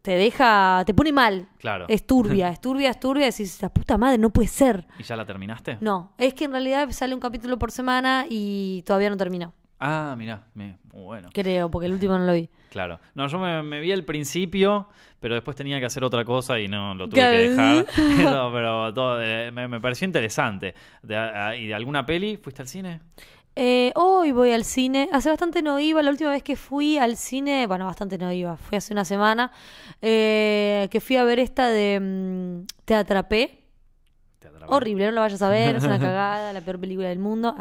te deja, te pone mal. Claro. Es turbia, es turbia, es turbia. Decís, la puta madre, no puede ser. ¿Y ya la terminaste? No, es que en realidad sale un capítulo por semana y todavía no terminó. Ah, mirá, muy bueno. Creo, porque el último no lo vi. Claro. No, yo me, me vi al principio, pero después tenía que hacer otra cosa y no lo tuve que dejar. No, pero todo, eh, me, me pareció interesante. De- a- ¿Y de alguna peli? ¿Fuiste al cine? Eh, hoy voy al cine. Hace bastante no iba. La última vez que fui al cine, bueno, bastante no iba. Fui hace una semana. eh, que fui a ver esta de mm, Te atrapé. Te atrapé. Horrible, no lo vayas a ver, es una cagada, la peor película del mundo.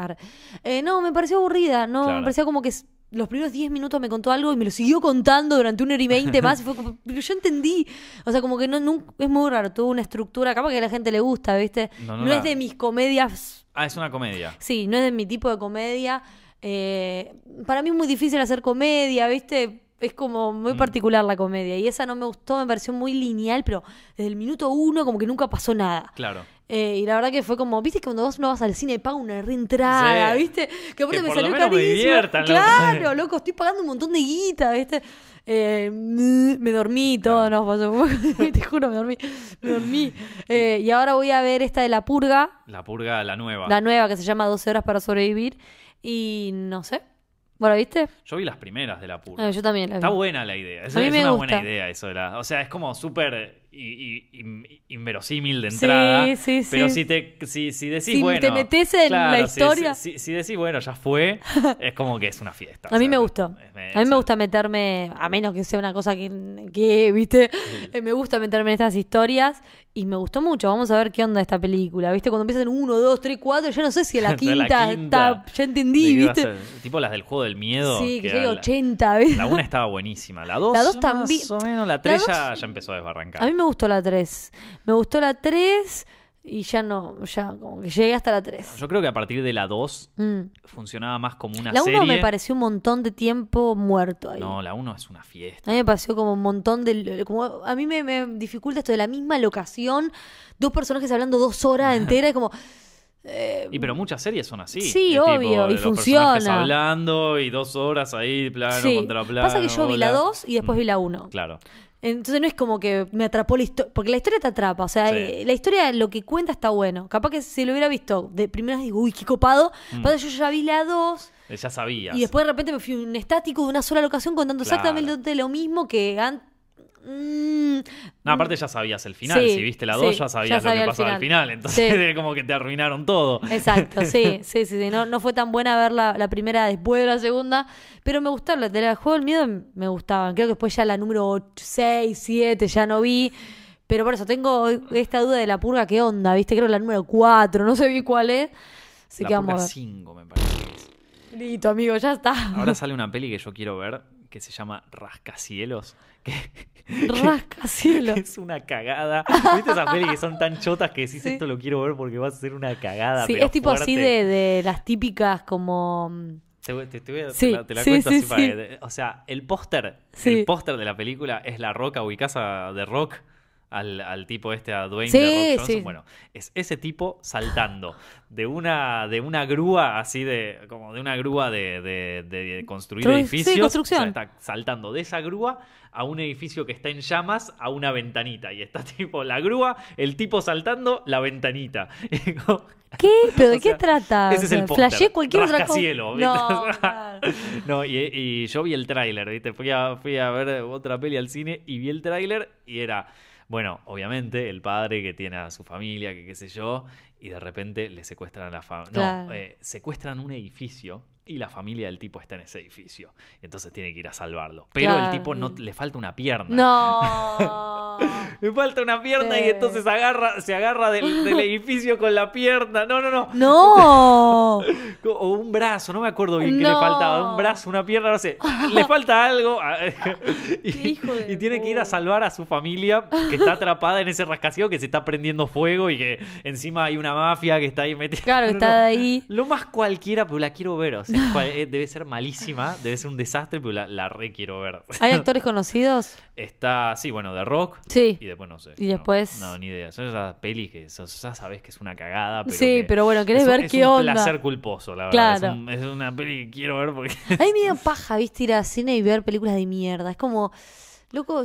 Eh, no, me pareció aburrida, no, Claro. me parecía como que los primeros 10 minutos me contó algo y me lo siguió contando durante una hora y 20 más y fue como, pero yo entendí. O sea, como que no, nun- es muy raro, tuvo una estructura, capaz que a la gente le gusta, ¿viste? No, No, no la- es de mis comedias, Ah, es una comedia. sí, no es de mi tipo de comedia. Eh, para mí es muy difícil hacer comedia, ¿viste? Es como muy Mm. particular la comedia y esa no me gustó, me pareció muy lineal, pero desde el minuto uno como que nunca pasó nada. Claro. Eh, y la verdad que fue como, viste que cuando vos no vas al cine paga una reentrada, Sí. ¿viste? Que aparte Que me salió me carísimo. loco. claro, loco, estoy pagando un montón de guita, ¿viste? Eh, me dormí todo, no pasó. Te juro, me dormí. Me dormí. Eh, y ahora voy a ver esta de La Purga, La purga, la nueva. la nueva que se llama 12 horas para sobrevivir. Y no sé. Bueno, ¿viste? Yo vi las primeras de la purga. Ah, yo también vi. Está buena la idea. Es, A mí es me una gusta. buena idea eso de la. O sea, es como súper in- inverosímil de Sí, entrada. sí, Pero sí. si te si, si decís, Si bueno. te metés en la claro, historia. Si, si decís, bueno, ya fue, es como que es una fiesta. A o mí sea, me gustó. A mí me gusta meterme, a menos que sea una cosa que, que ¿viste? Me gusta meterme en estas historias y me gustó mucho. Vamos a ver qué onda esta película, ¿viste? Cuando empiezan uno, dos, tres, cuatro, yo no sé si la Ya la quinta, quinta. está, ya ¿De entendí, ¿viste? ser? Tipo las del juego del miedo. Sí, que la- 80, ¿viste? La una estaba buenísima. La dos, La dos más también. o menos. La tres ya, ya empezó a desbarrancar. A mí me gustó la 3. Me gustó la 3 y ya no, ya como que llegué hasta la 3. Yo creo que a partir de la 2 Mm. funcionaba más como una La 1 serie. me pareció un montón de tiempo muerto ahí. No, la 1 es una fiesta. A mí me pareció como un montón de... Como, a mí me, me dificulta esto de la misma locación, dos personajes hablando dos horas enteras, y como... eh, Y pero muchas series son así. Sí, Es tipo, obvio, y funciona. hablando y dos horas ahí, plano sí. contra plano. Pasa que yo vi la hola. 2 y después vi la 1. Claro. Entonces no es como que me atrapó la historia, porque la historia te atrapa, o sea, Sí. eh, la historia, lo que cuenta está bueno. Capaz que si lo hubiera visto de primera digo, uy, qué copado. Mm. Que yo ya vi la 2 Ya sabías. y después de repente me fui un estático de una sola locación contando Claro. exactamente lo mismo que antes. No, aparte ya sabías el final. Sí, si viste la 2 sí, ya sabías sabía lo que pasaba al final. Entonces Sí. como que te arruinaron todo. Exacto, sí, sí, sí, sí. No, no fue tan buena ver la, la primera después de la segunda, pero me gustaron. La Juego del Miedo me gustaban. Creo que después ya la número 6, 7 ya no vi. Pero por eso tengo esta duda de la purga, ¿qué onda? ¿Viste? Creo que la número 4, no sé bien cuál es. Así la que vamos a Purga ver. 5 me parece. Listo, amigo, ya está. Ahora sale una peli que yo quiero ver que se llama Rascacielos. Que Rascacielos. es una cagada. ¿Viste esas pelis que son tan chotas que decís Sí. esto lo quiero ver porque va a ser una cagada? Sí, pero es tipo así fuerte"? de, de las típicas como... mm, Te, voy- te- te voy a- Sí, te la, te la sí, cuento sí, así para que- O sea, el póster, el póster de la película es la roca ubicada de rock al, al tipo este, a Dwayne Sí, de Rock Johnson. sí. Bueno, es ese tipo saltando de una, de una grúa así de, como de una grúa de, de- de construir Tru- sí, edificios. construcción. O sea, está saltando de esa grúa a un edificio que está en llamas a una ventanita. Y está tipo la grúa, el tipo saltando, la ventanita. ¿Qué? ¿Pero de qué sea, trata? ese O es el. Flashé cualquier otra cosa. No, claro. No, y, y yo vi el tráiler, ¿viste? Fui a, fui a ver otra peli al cine y vi el tráiler y era, bueno, obviamente el padre que tiene a su familia, que qué sé yo, y de repente le secuestran a la familia. Claro. No, eh, secuestran un edificio y la familia del tipo está en ese edificio. Entonces tiene que ir a salvarlo. Pero Claro. el tipo no le falta una pierna. No. Le falta una pierna y entonces agarra, se agarra del, del edificio con la pierna. No, no, no. No. O un brazo, no me acuerdo bien qué le faltaba. Un brazo, una pierna, no sé. Le falta algo. y, y tiene que ir a salvar a su familia que está atrapada en ese rascacielos que se está prendiendo fuego y que encima hay una mafia que está ahí metida. Claro, No, está no. ahí. Lo más cualquiera, pero la quiero ver. O sea, eh, debe ser malísima, debe ser un desastre, pero la, la re quiero ver. ¿Hay actores conocidos? Está, sí, bueno, de rock. Sí. Y después no sé. Y no, después- No, ni idea. Son esas pelis que sos- ya sabes que es una cagada. Pero Sí, que pero bueno, querés es, ver es qué un onda. placer culposo, la verdad. Claro. Es, un- es una peli que quiero ver porque. A mí me da paja, viste, ir al cine y ver películas de mierda. Es como, loco.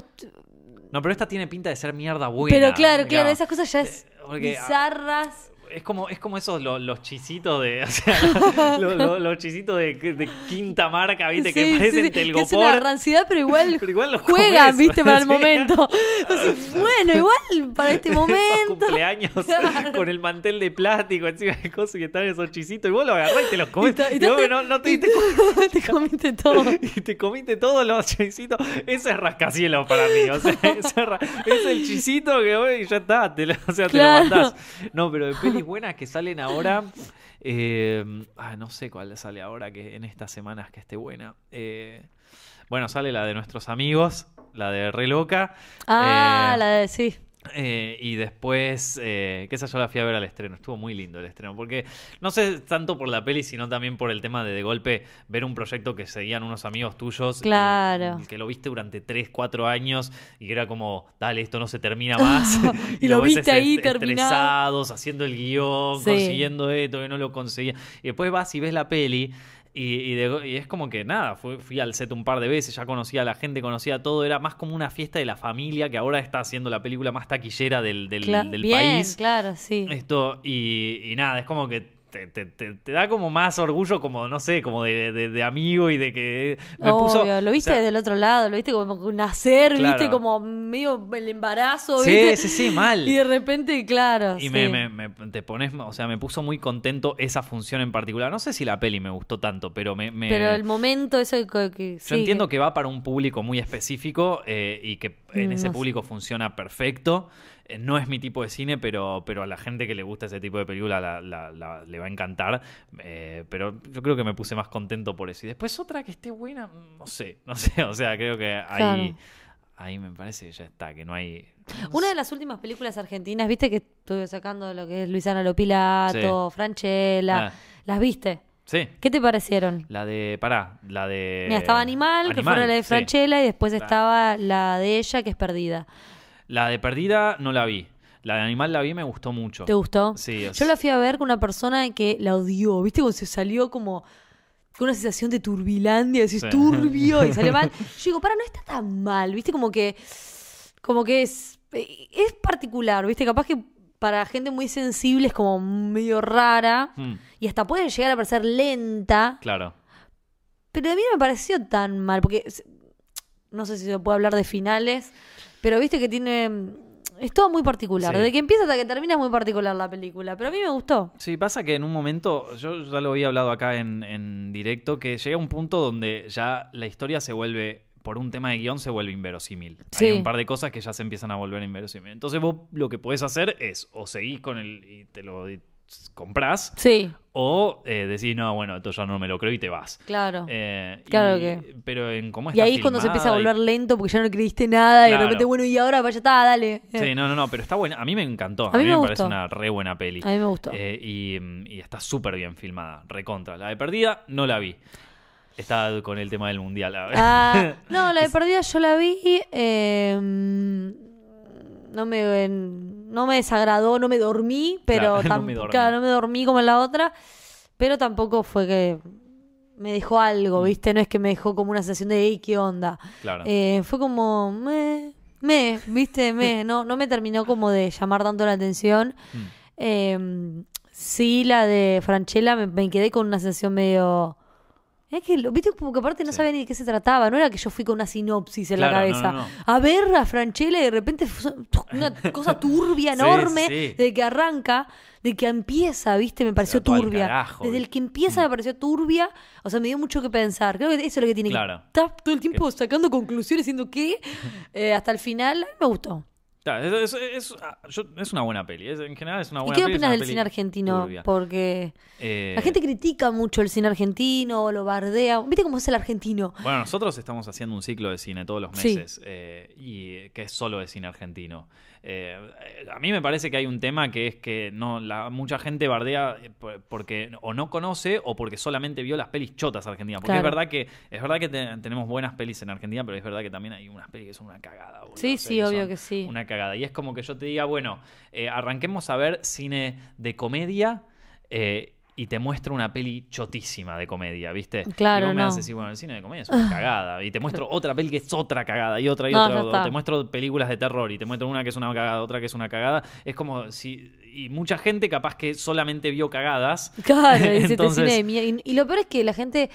No, pero esta tiene pinta de ser mierda buena. Pero claro, claro, esas cosas ya es Eh, porque, bizarras. Es como, es como esos lo- los chisitos de. O sea, lo- lo- los chisitos de, de quinta marca, ¿viste? que Sí, sí, parecen sí, que es una ranciedad, pero igual, Pero igual los juegan, comes, viste, para el sí. momento. Bueno, igual para este momento. cumpleaños Claro. con el mantel de plástico encima de cosas que están esos chisitos. Y vos lo agarrás y te los comés. Y y Y vos no, no te y te comiste todo. Y te comiste todos los chisitos. Ese es rascacielos para mí. O sea, es, es el chisito que voy y ya está. Te lo, o sea, Claro. te lo mandás. No, pero de pelis buenas que salen ahora. eh, ah, no sé cuál sale ahora que en estas semanas que esté buena. Eh, bueno, sale la de nuestros amigos, la de Re Loca. Ah, Eh, la de sí. Eh, y después, eh, que esa yo la fui a ver al estreno. Estuvo muy lindo el estreno. Porque no sé tanto por la peli, sino también por el tema de de golpe ver un proyecto que seguían unos amigos tuyos. Claro. y que lo viste durante 3, 4 años y que era como, dale, esto no se termina más. Y lo ves viste ahí est- terminado. estresados, haciendo el guion, Sí. consiguiendo esto, que no lo conseguía. Y después vas y ves la peli. Y, y de- y es como que nada, fui, fui al set un par de veces, ya conocía a la gente, conocía todo, era más como una fiesta de la familia que ahora está haciendo la película más taquillera del, del- Cla- del Bien, país. claro, sí. Esto, y, y nada, es como que te, te- te- te da como más orgullo, como, no sé, como de, de- de amigo y de que me puso. Obvio, lo viste o sea, del otro lado, lo viste como nacer, Claro. viste como medio el embarazo, Sí, ¿viste? sí, sí, mal. Y de repente, claro. Y sí. me, me- me- te pones, o sea, me puso muy contento esa función en particular. No sé si la peli me gustó tanto, pero me. me- Pero el momento, eso que. que yo sí, entiendo que va para un público muy específico eh, y que en Mm, ese sé. público funciona perfecto. Eh, No es mi tipo de cine, pero, pero a la gente que le gusta ese tipo de película la- la- la- le va a encantar. Eh, pero yo creo que me puse más contento por eso. Y después otra que esté buena, mm, no sé, no sé. O sea, creo que ahí, Claro. ahí me parece que ya está, que no hay. no Una sé. de las últimas películas argentinas, viste que estuve sacando lo que es Luisana Lopilato, Franchella. Ah. ¿Las viste? Sí. ¿Qué te parecieron? La de. Pará, la de. Mira, estaba Animal, que fue la de sí. Franchella, y después estaba la de ella, que es Perdida. La de Perdida no la vi. La de Animal la vi y me gustó mucho. ¿Te gustó? Sí, Yo la fui a ver con una persona que la odió. ¿Viste cómo se salió como con una sensación de turbilandia? Decís, Sí. turbio, y salió mal. Yo digo, para, no está tan mal. ¿Viste? Como que, como que es, es particular. ¿Viste? Capaz que para gente muy sensible es como medio rara. Mm, Y hasta puede llegar a parecer lenta. claro. Pero a mí no me pareció tan mal. Porque no sé si se puede hablar de finales. Pero viste que tiene. Es todo muy particular. Sí. Desde que empieza hasta que termina es muy particular la película. Pero a mí me gustó. Sí, pasa que en un momento, yo ya lo había hablado acá en, en directo, que llega un punto donde ya la historia se vuelve, por un tema de guion, se vuelve inverosímil. Sí. Hay un par de cosas que ya se empiezan a volver inverosímil. Entonces vos lo que podés hacer es o seguís con el y te lo y comprás, Sí, o eh, decís, no, bueno, esto ya no me lo creo y te vas. claro. Eh, Claro y- que- Pero en cómo y está ahí es cuando se empieza a y- volver lento porque ya no creíste nada y de repente, bueno, y ahora vaya, está, dale. Sí, no, no, no, pero está buena. A mí me encantó. A, A mí me me parece una re buena peli. A mí me gustó. Eh, y, mm, y está súper bien filmada, recontra. La de Perdida no la vi. Está con el tema del mundial. Ah, no, la de perdida yo la vi. eh, no me no me desagradó, no me dormí, pero Claro, no me dormí. claro, no me dormí como en la otra, pero tampoco fue que me dejó algo, Mm. ¿viste? No es que me dejó como una sensación de, "Ey, ¿qué onda? claro. Eh, fue como, me, me, ¿viste? Me, no, no me terminó como de llamar tanto la atención. Mm. Eh, sí, la de Franchella me, me quedé con una sensación medio... Es que, lo- viste, como que aparte no Sí. sabía ni de qué se trataba, no era que yo fui con una sinopsis en la Claro, cabeza. no, no. A ver a Franchella y de repente una cosa turbia, enorme, sí. de que arranca, de que empieza, viste, me pareció turbia. carajo, Desde el que empieza me pareció turbia, o sea, me dio mucho que pensar. Creo que eso es lo que tiene Claro. que estar todo el tiempo sacando conclusiones, diciendo que eh, hasta el final me gustó. Es, es- es- ah, es una buena peli. es- en general es una ¿Y buena qué peli. es opinas del cine argentino? turbia. Porque Eh, la gente critica mucho el cine argentino, lo bardea. ¿Viste cómo es el argentino? Bueno, nosotros estamos haciendo un ciclo de cine todos los Sí. meses eh, y que es solo de cine argentino. Eh, a mí me parece que hay un tema que es que no la, mucha gente bardea eh, por- porque o no conoce o porque solamente vio las pelis chotas argentinas. Porque Claro. es verdad que es verdad que te- tenemos buenas pelis en Argentina, pero es verdad que también hay unas pelis que son una cagada. boludo. Sí, sí, obvio que sí. Una cagada. Y es como que yo te diga, bueno, eh, arranquemos a ver cine de comedia. eh, y te muestro una peli chotísima de comedia, ¿viste? Claro, y vos me no. haces decir, bueno, el cine de comedia es una cagada. Y te muestro otra peli que es otra cagada y otra y No, otra. te muestro películas de terror y te muestro una que es una cagada, otra que es una cagada. Es como si. Y mucha gente capaz que solamente vio cagadas. Claro, dice este Entonces- cine de mierda. Y, y lo peor es que la gente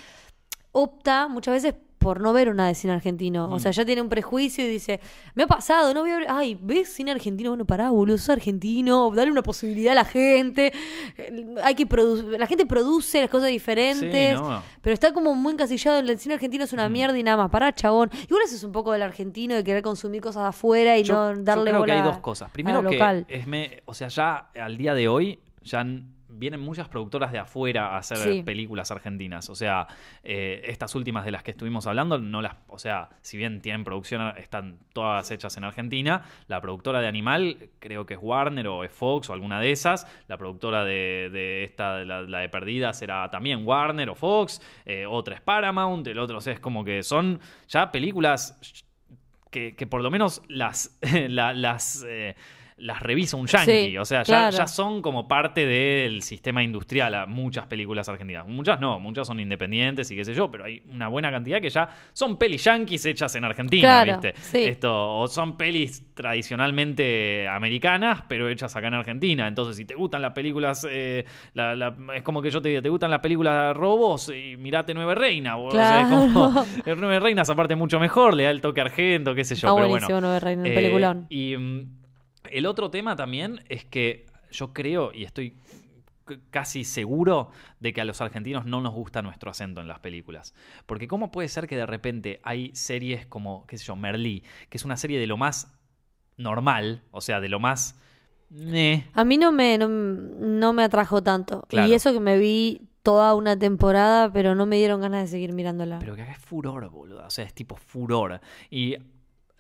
opta muchas veces por no ver una de cine argentino. Mm. O sea, ya tiene un prejuicio y dice, me ha pasado, no voy a ver, ay, ¿ves cine argentino? Bueno, pará, boludo, sos argentino, dale una posibilidad a la gente. Eh, Hay que producir, la gente produce las cosas diferentes. Sí, no. Pero está como muy encasillado en el cine argentino es una mierda y nada más. Pará, chabón. Igual eso es un poco del argentino de querer consumir cosas de afuera y Yo- no yo darle creo que hay dos cosas. Primero que local. es me- o sea, ya al día de hoy ya vienen muchas productoras de afuera a hacer Sí. películas argentinas. O sea, eh, estas últimas de las que estuvimos hablando, no las, o sea, si bien tienen producción, están todas hechas en Argentina. La productora de Animal creo que es Warner o es Fox o alguna de esas. La productora de, de esta, de la, la de Perdidas, era también Warner o Fox. Eh, otra es Paramount, el otro o sea, es como que son ya películas que, que por lo menos las, la- las, eh, las revisa un yankee. Sí, o sea, ya, claro. ya son como parte del sistema industrial a muchas películas argentinas. Muchas no, muchas son independientes y qué sé yo, pero hay una buena cantidad que ya son pelis yankees hechas en Argentina, Claro, ¿viste? sí. Esto, o son pelis tradicionalmente americanas, pero hechas acá en Argentina. Entonces, si te gustan las películas, eh, la- la- es como que yo te diga, ¿te gustan las películas robos? Y mirate Nueve Reina. o sea, es como- Claro. el Nueve Reinas aparte mucho mejor, le da el toque argento, qué sé yo. Ah, pero buenísimo, bueno. Reina, el Eh, peliculón. Y mm, el otro tema también es que yo creo y estoy casi seguro de que a los argentinos no nos gusta nuestro acento en las películas. Porque ¿cómo puede ser que de repente hay series como, qué sé yo, Merlí, que es una serie de lo más normal, o sea, de lo más... A mí no me, no, no me atrajo tanto. Claro. Y eso que me vi toda una temporada, pero no me dieron ganas de seguir mirándola. Pero que acá es furor, boludo. O sea, es tipo furor. Y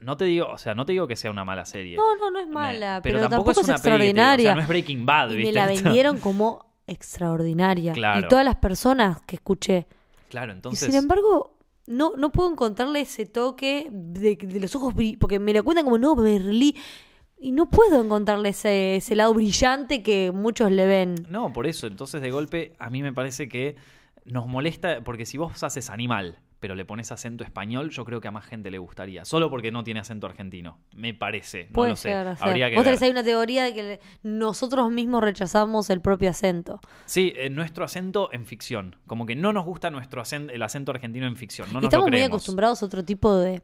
no te digo, o sea, no te digo que sea una mala serie. no, no, no es Me- mala, pero, tampoco, es, una peli extraordinaria. o sea, no es Breaking Bad, y ¿viste? me la vendieron como extraordinaria. Claro. Y todas las personas que escuché. Claro, Y entonces... sin embargo, no, no puedo encontrarle ese toque de, de los ojos, porque me lo cuentan como, no, Merlí. Y no puedo encontrarle ese, ese lado brillante que muchos le ven. No, por eso. Entonces, de golpe, a mí me parece que nos molesta, porque si vos haces animal, pero le pones acento español, yo creo que a más gente le gustaría. Solo porque no tiene acento argentino. Me parece. No Puede lo sé. Habría que Vos ver. tenés ahí una teoría de que nosotros mismos rechazamos el propio acento. Sí, eh, nuestro acento en ficción. Como que no nos gusta nuestro acento, el acento argentino en ficción. No Y nos estamos lo muy acostumbrados a otro tipo de.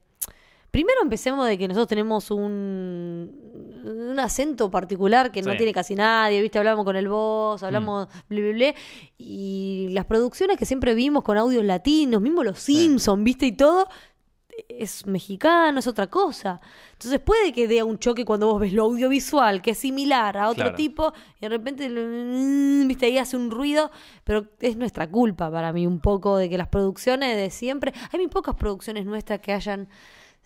Primero empecemos de que nosotros tenemos un, un acento particular que no tiene casi nadie, ¿viste? Hablamos con el voz, hablamos ble, ble, ble, y las producciones que siempre vimos con audios latinos, mismo los Simpsons, ¿viste? Y todo, es mexicano, es otra cosa. Entonces puede que dé un choque cuando vos ves lo audiovisual, que es similar a otro Claro. tipo, y de repente, viste, ahí hace un ruido, pero es nuestra culpa para mí un poco de que las producciones de siempre, hay muy pocas producciones nuestras que hayan,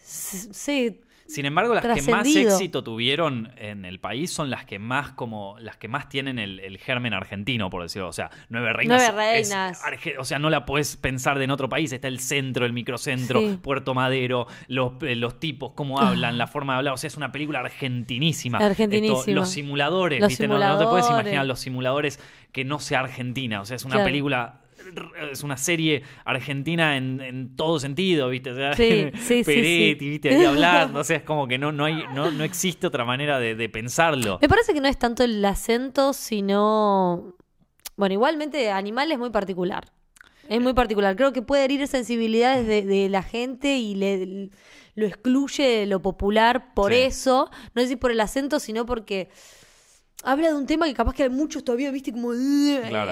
se- Sin embargo, las que más éxito tuvieron en el país son las que más como las que más tienen el, el germen argentino, por decirlo. O sea, Nueve Reinas. Nueve Reinas. o sea, no la puedes pensar de en otro país. Está el centro, el microcentro, Sí. Puerto Madero, los, eh, los tipos, cómo hablan, la forma de hablar. O sea, es una película argentinísima. Argentinísima. Esto, los simuladores, Los ¿viste? No- No, te puedes simuladores. imaginar los simuladores que no sea argentina. O sea, es una Claro. película. Es una serie argentina en, en todo sentido, ¿viste? O sea, Sí, sí, Peretti, sí. ¿viste? Ahí hablando. O sea, es como que no, no, hay, no, no existe otra manera de, de pensarlo. Me parece que no es tanto el acento, sino... Bueno, igualmente Animal es muy particular. Es muy particular. Creo que puede herir sensibilidades de, de la gente y le, lo excluye de lo popular por Sí. eso. No sé si por el acento, sino porque habla de un tema que capaz que hay muchos todavía, viste, como...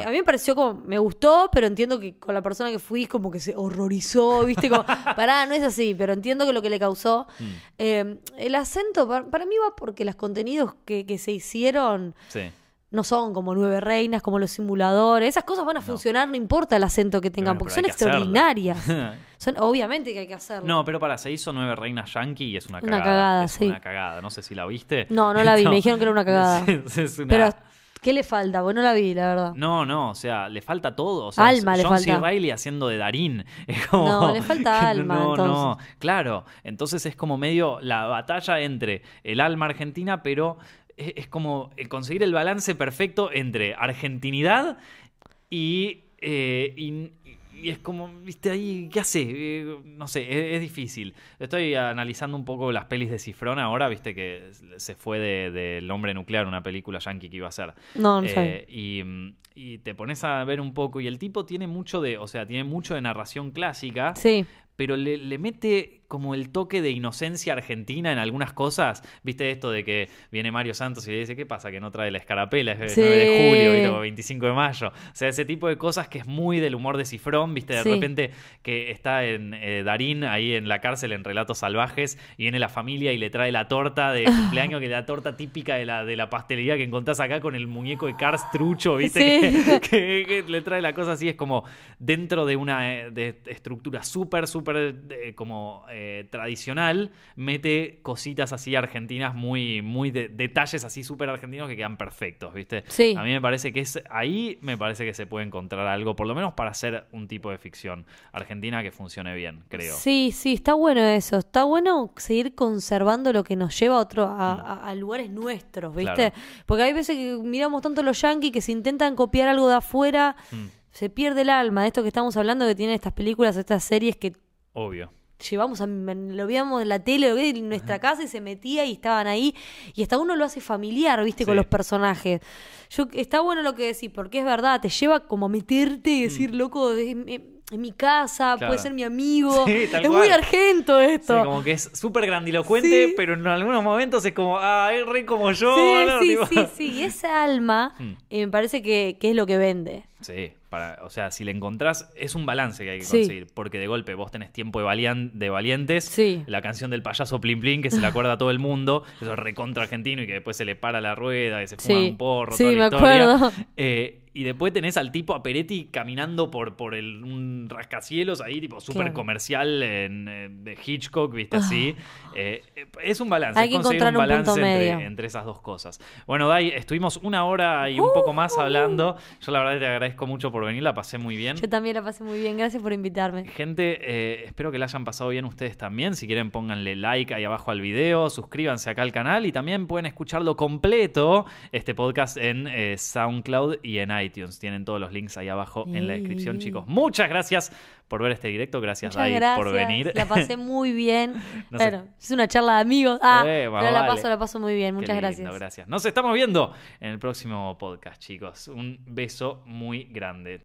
A mí me pareció como... Me gustó, pero entiendo que con la persona que fui como que se horrorizó, viste, como... Pará, no es así, pero entiendo que lo que le causó... Mm, Eh, el acento pa- para, mí va porque los contenidos que, que se hicieron sí. No son como Nueve Reinas, como los simuladores. Esas cosas van a funcionar, no importa el acento que tengan, Bueno, porque son extraordinarias. Son, obviamente que hay que hacerlo. No, pero para, se hizo Nueve Reinas Yankee y es una Una cagada. cagada, es sí. una cagada. No sé si la viste. No, no la vi, me dijeron que era una cagada. Es- es una- Pero, ¿qué le falta? Pues no la vi, la verdad. No, no, o sea, le falta todo. O sea, Alma le John C. falta. Reilly haciendo de Darín. Es como, No, le falta alma, No, no, entonces. claro. Entonces es como medio la batalla entre el alma argentina, pero es, como el conseguir el balance perfecto entre argentinidad Y, eh, y, y es como, viste, ahí, ¿qué hace? Eh, no sé, es, es difícil. Estoy analizando un poco las pelis de Cifrón ahora, viste que se fue de- del Hombre Nuclear, una película yankee que iba a ser. No, no Eh, y, mm, y te pones a ver un poco, y el tipo tiene mucho de, o sea, tiene mucho de narración clásica, Sí. pero le, le mete como el toque de inocencia argentina en algunas cosas. ¿Viste esto de que viene Mario Santos y le dice, ¿qué pasa? Que no trae la escarapela, es Sí. 9 de julio, ¿viste? o 25 de mayo. O sea, ese tipo de cosas que es muy del humor de Cifrón, ¿viste? De Sí. repente que está en eh, Darín ahí en la cárcel en Relatos Salvajes y viene la familia y le trae la torta de cumpleaños, que es la torta típica de la, de la pastelería que encontrás acá con el muñeco de Cars trucho, ¿viste? Sí. que, que le trae la cosa así, es como dentro de una eh, de estructura súper, súper eh, como eh, tradicional, mete cositas así argentinas muy, muy de, detalles así súper argentinos que quedan perfectos, ¿viste? Sí. A mí me parece que es ahí me parece que se puede encontrar algo, por lo menos para hacer un tipo de ficción argentina que funcione bien, creo. Sí, sí, está bueno eso. Está bueno seguir conservando lo que nos lleva a otro, a, a- a lugares nuestros, ¿viste? Claro. Porque hay veces que miramos tanto los yankees que si intentan copiar algo de afuera, Mm, se pierde el alma de esto que estamos hablando, que tienen estas películas, estas series que obvio. Llevamos a, lo veíamos en la tele, lo veíamos en nuestra casa y se metía y estaban ahí. Y hasta uno lo hace familiar, ¿viste? Con Sí. los personajes. Yo, está bueno lo que decís, porque es verdad, te lleva como a meterte y decir, loco, es, es- es mi casa, Mm. Claro. puede ser mi amigo. Sí, es muy argento Sí, esto. como que es súper grandilocuente, Sí. pero en algunos momentos es como, ah, es re como yo. Sí, ¿no? sí, sí, sí. Y esa alma Mm. eh, me parece que, que es lo que vende. Sí, para, o sea, si le encontrás, es un balance que hay que Sí. conseguir. Porque de golpe vos tenés tiempo de, valian- de valientes. Sí. La canción del payaso Plin Plin, que se le acuerda a todo el mundo. Eso es recontra argentino y que después se le para la rueda y se fuma Sí. un porro. Sí, toda la me historia. acuerdo. Eh, y después tenés al tipo a Peretti caminando por, por el, un rascacielos ahí, tipo súper Claro. comercial en, de Hitchcock, viste así. Eh, eh, es un balance. Hay que conseguir encontrar un balance punto entre, medio. entre esas dos cosas. Bueno, Dai, estuvimos una hora y un poco más Uh. hablando. Yo la verdad te agradezco mucho por venir, la pasé muy bien. Yo también la pasé muy bien. Gracias por invitarme. Gente, eh, espero que la hayan pasado bien ustedes también. Si quieren, pónganle like ahí abajo al video, suscríbanse acá al canal y también pueden escucharlo completo, este podcast en eh, SoundCloud y en iTunes. Tienen todos los links ahí abajo en la descripción, chicos. Muchas gracias por ver este directo. Gracias, Muchas Dai, gracias. por venir. La pasé muy bien. No sé. bueno, es una charla de amigos. Ah, Eh, la paso, la paso muy bien. Muchas lindo, gracias. gracias. Nos estamos viendo en el próximo podcast, chicos. Un beso muy grande.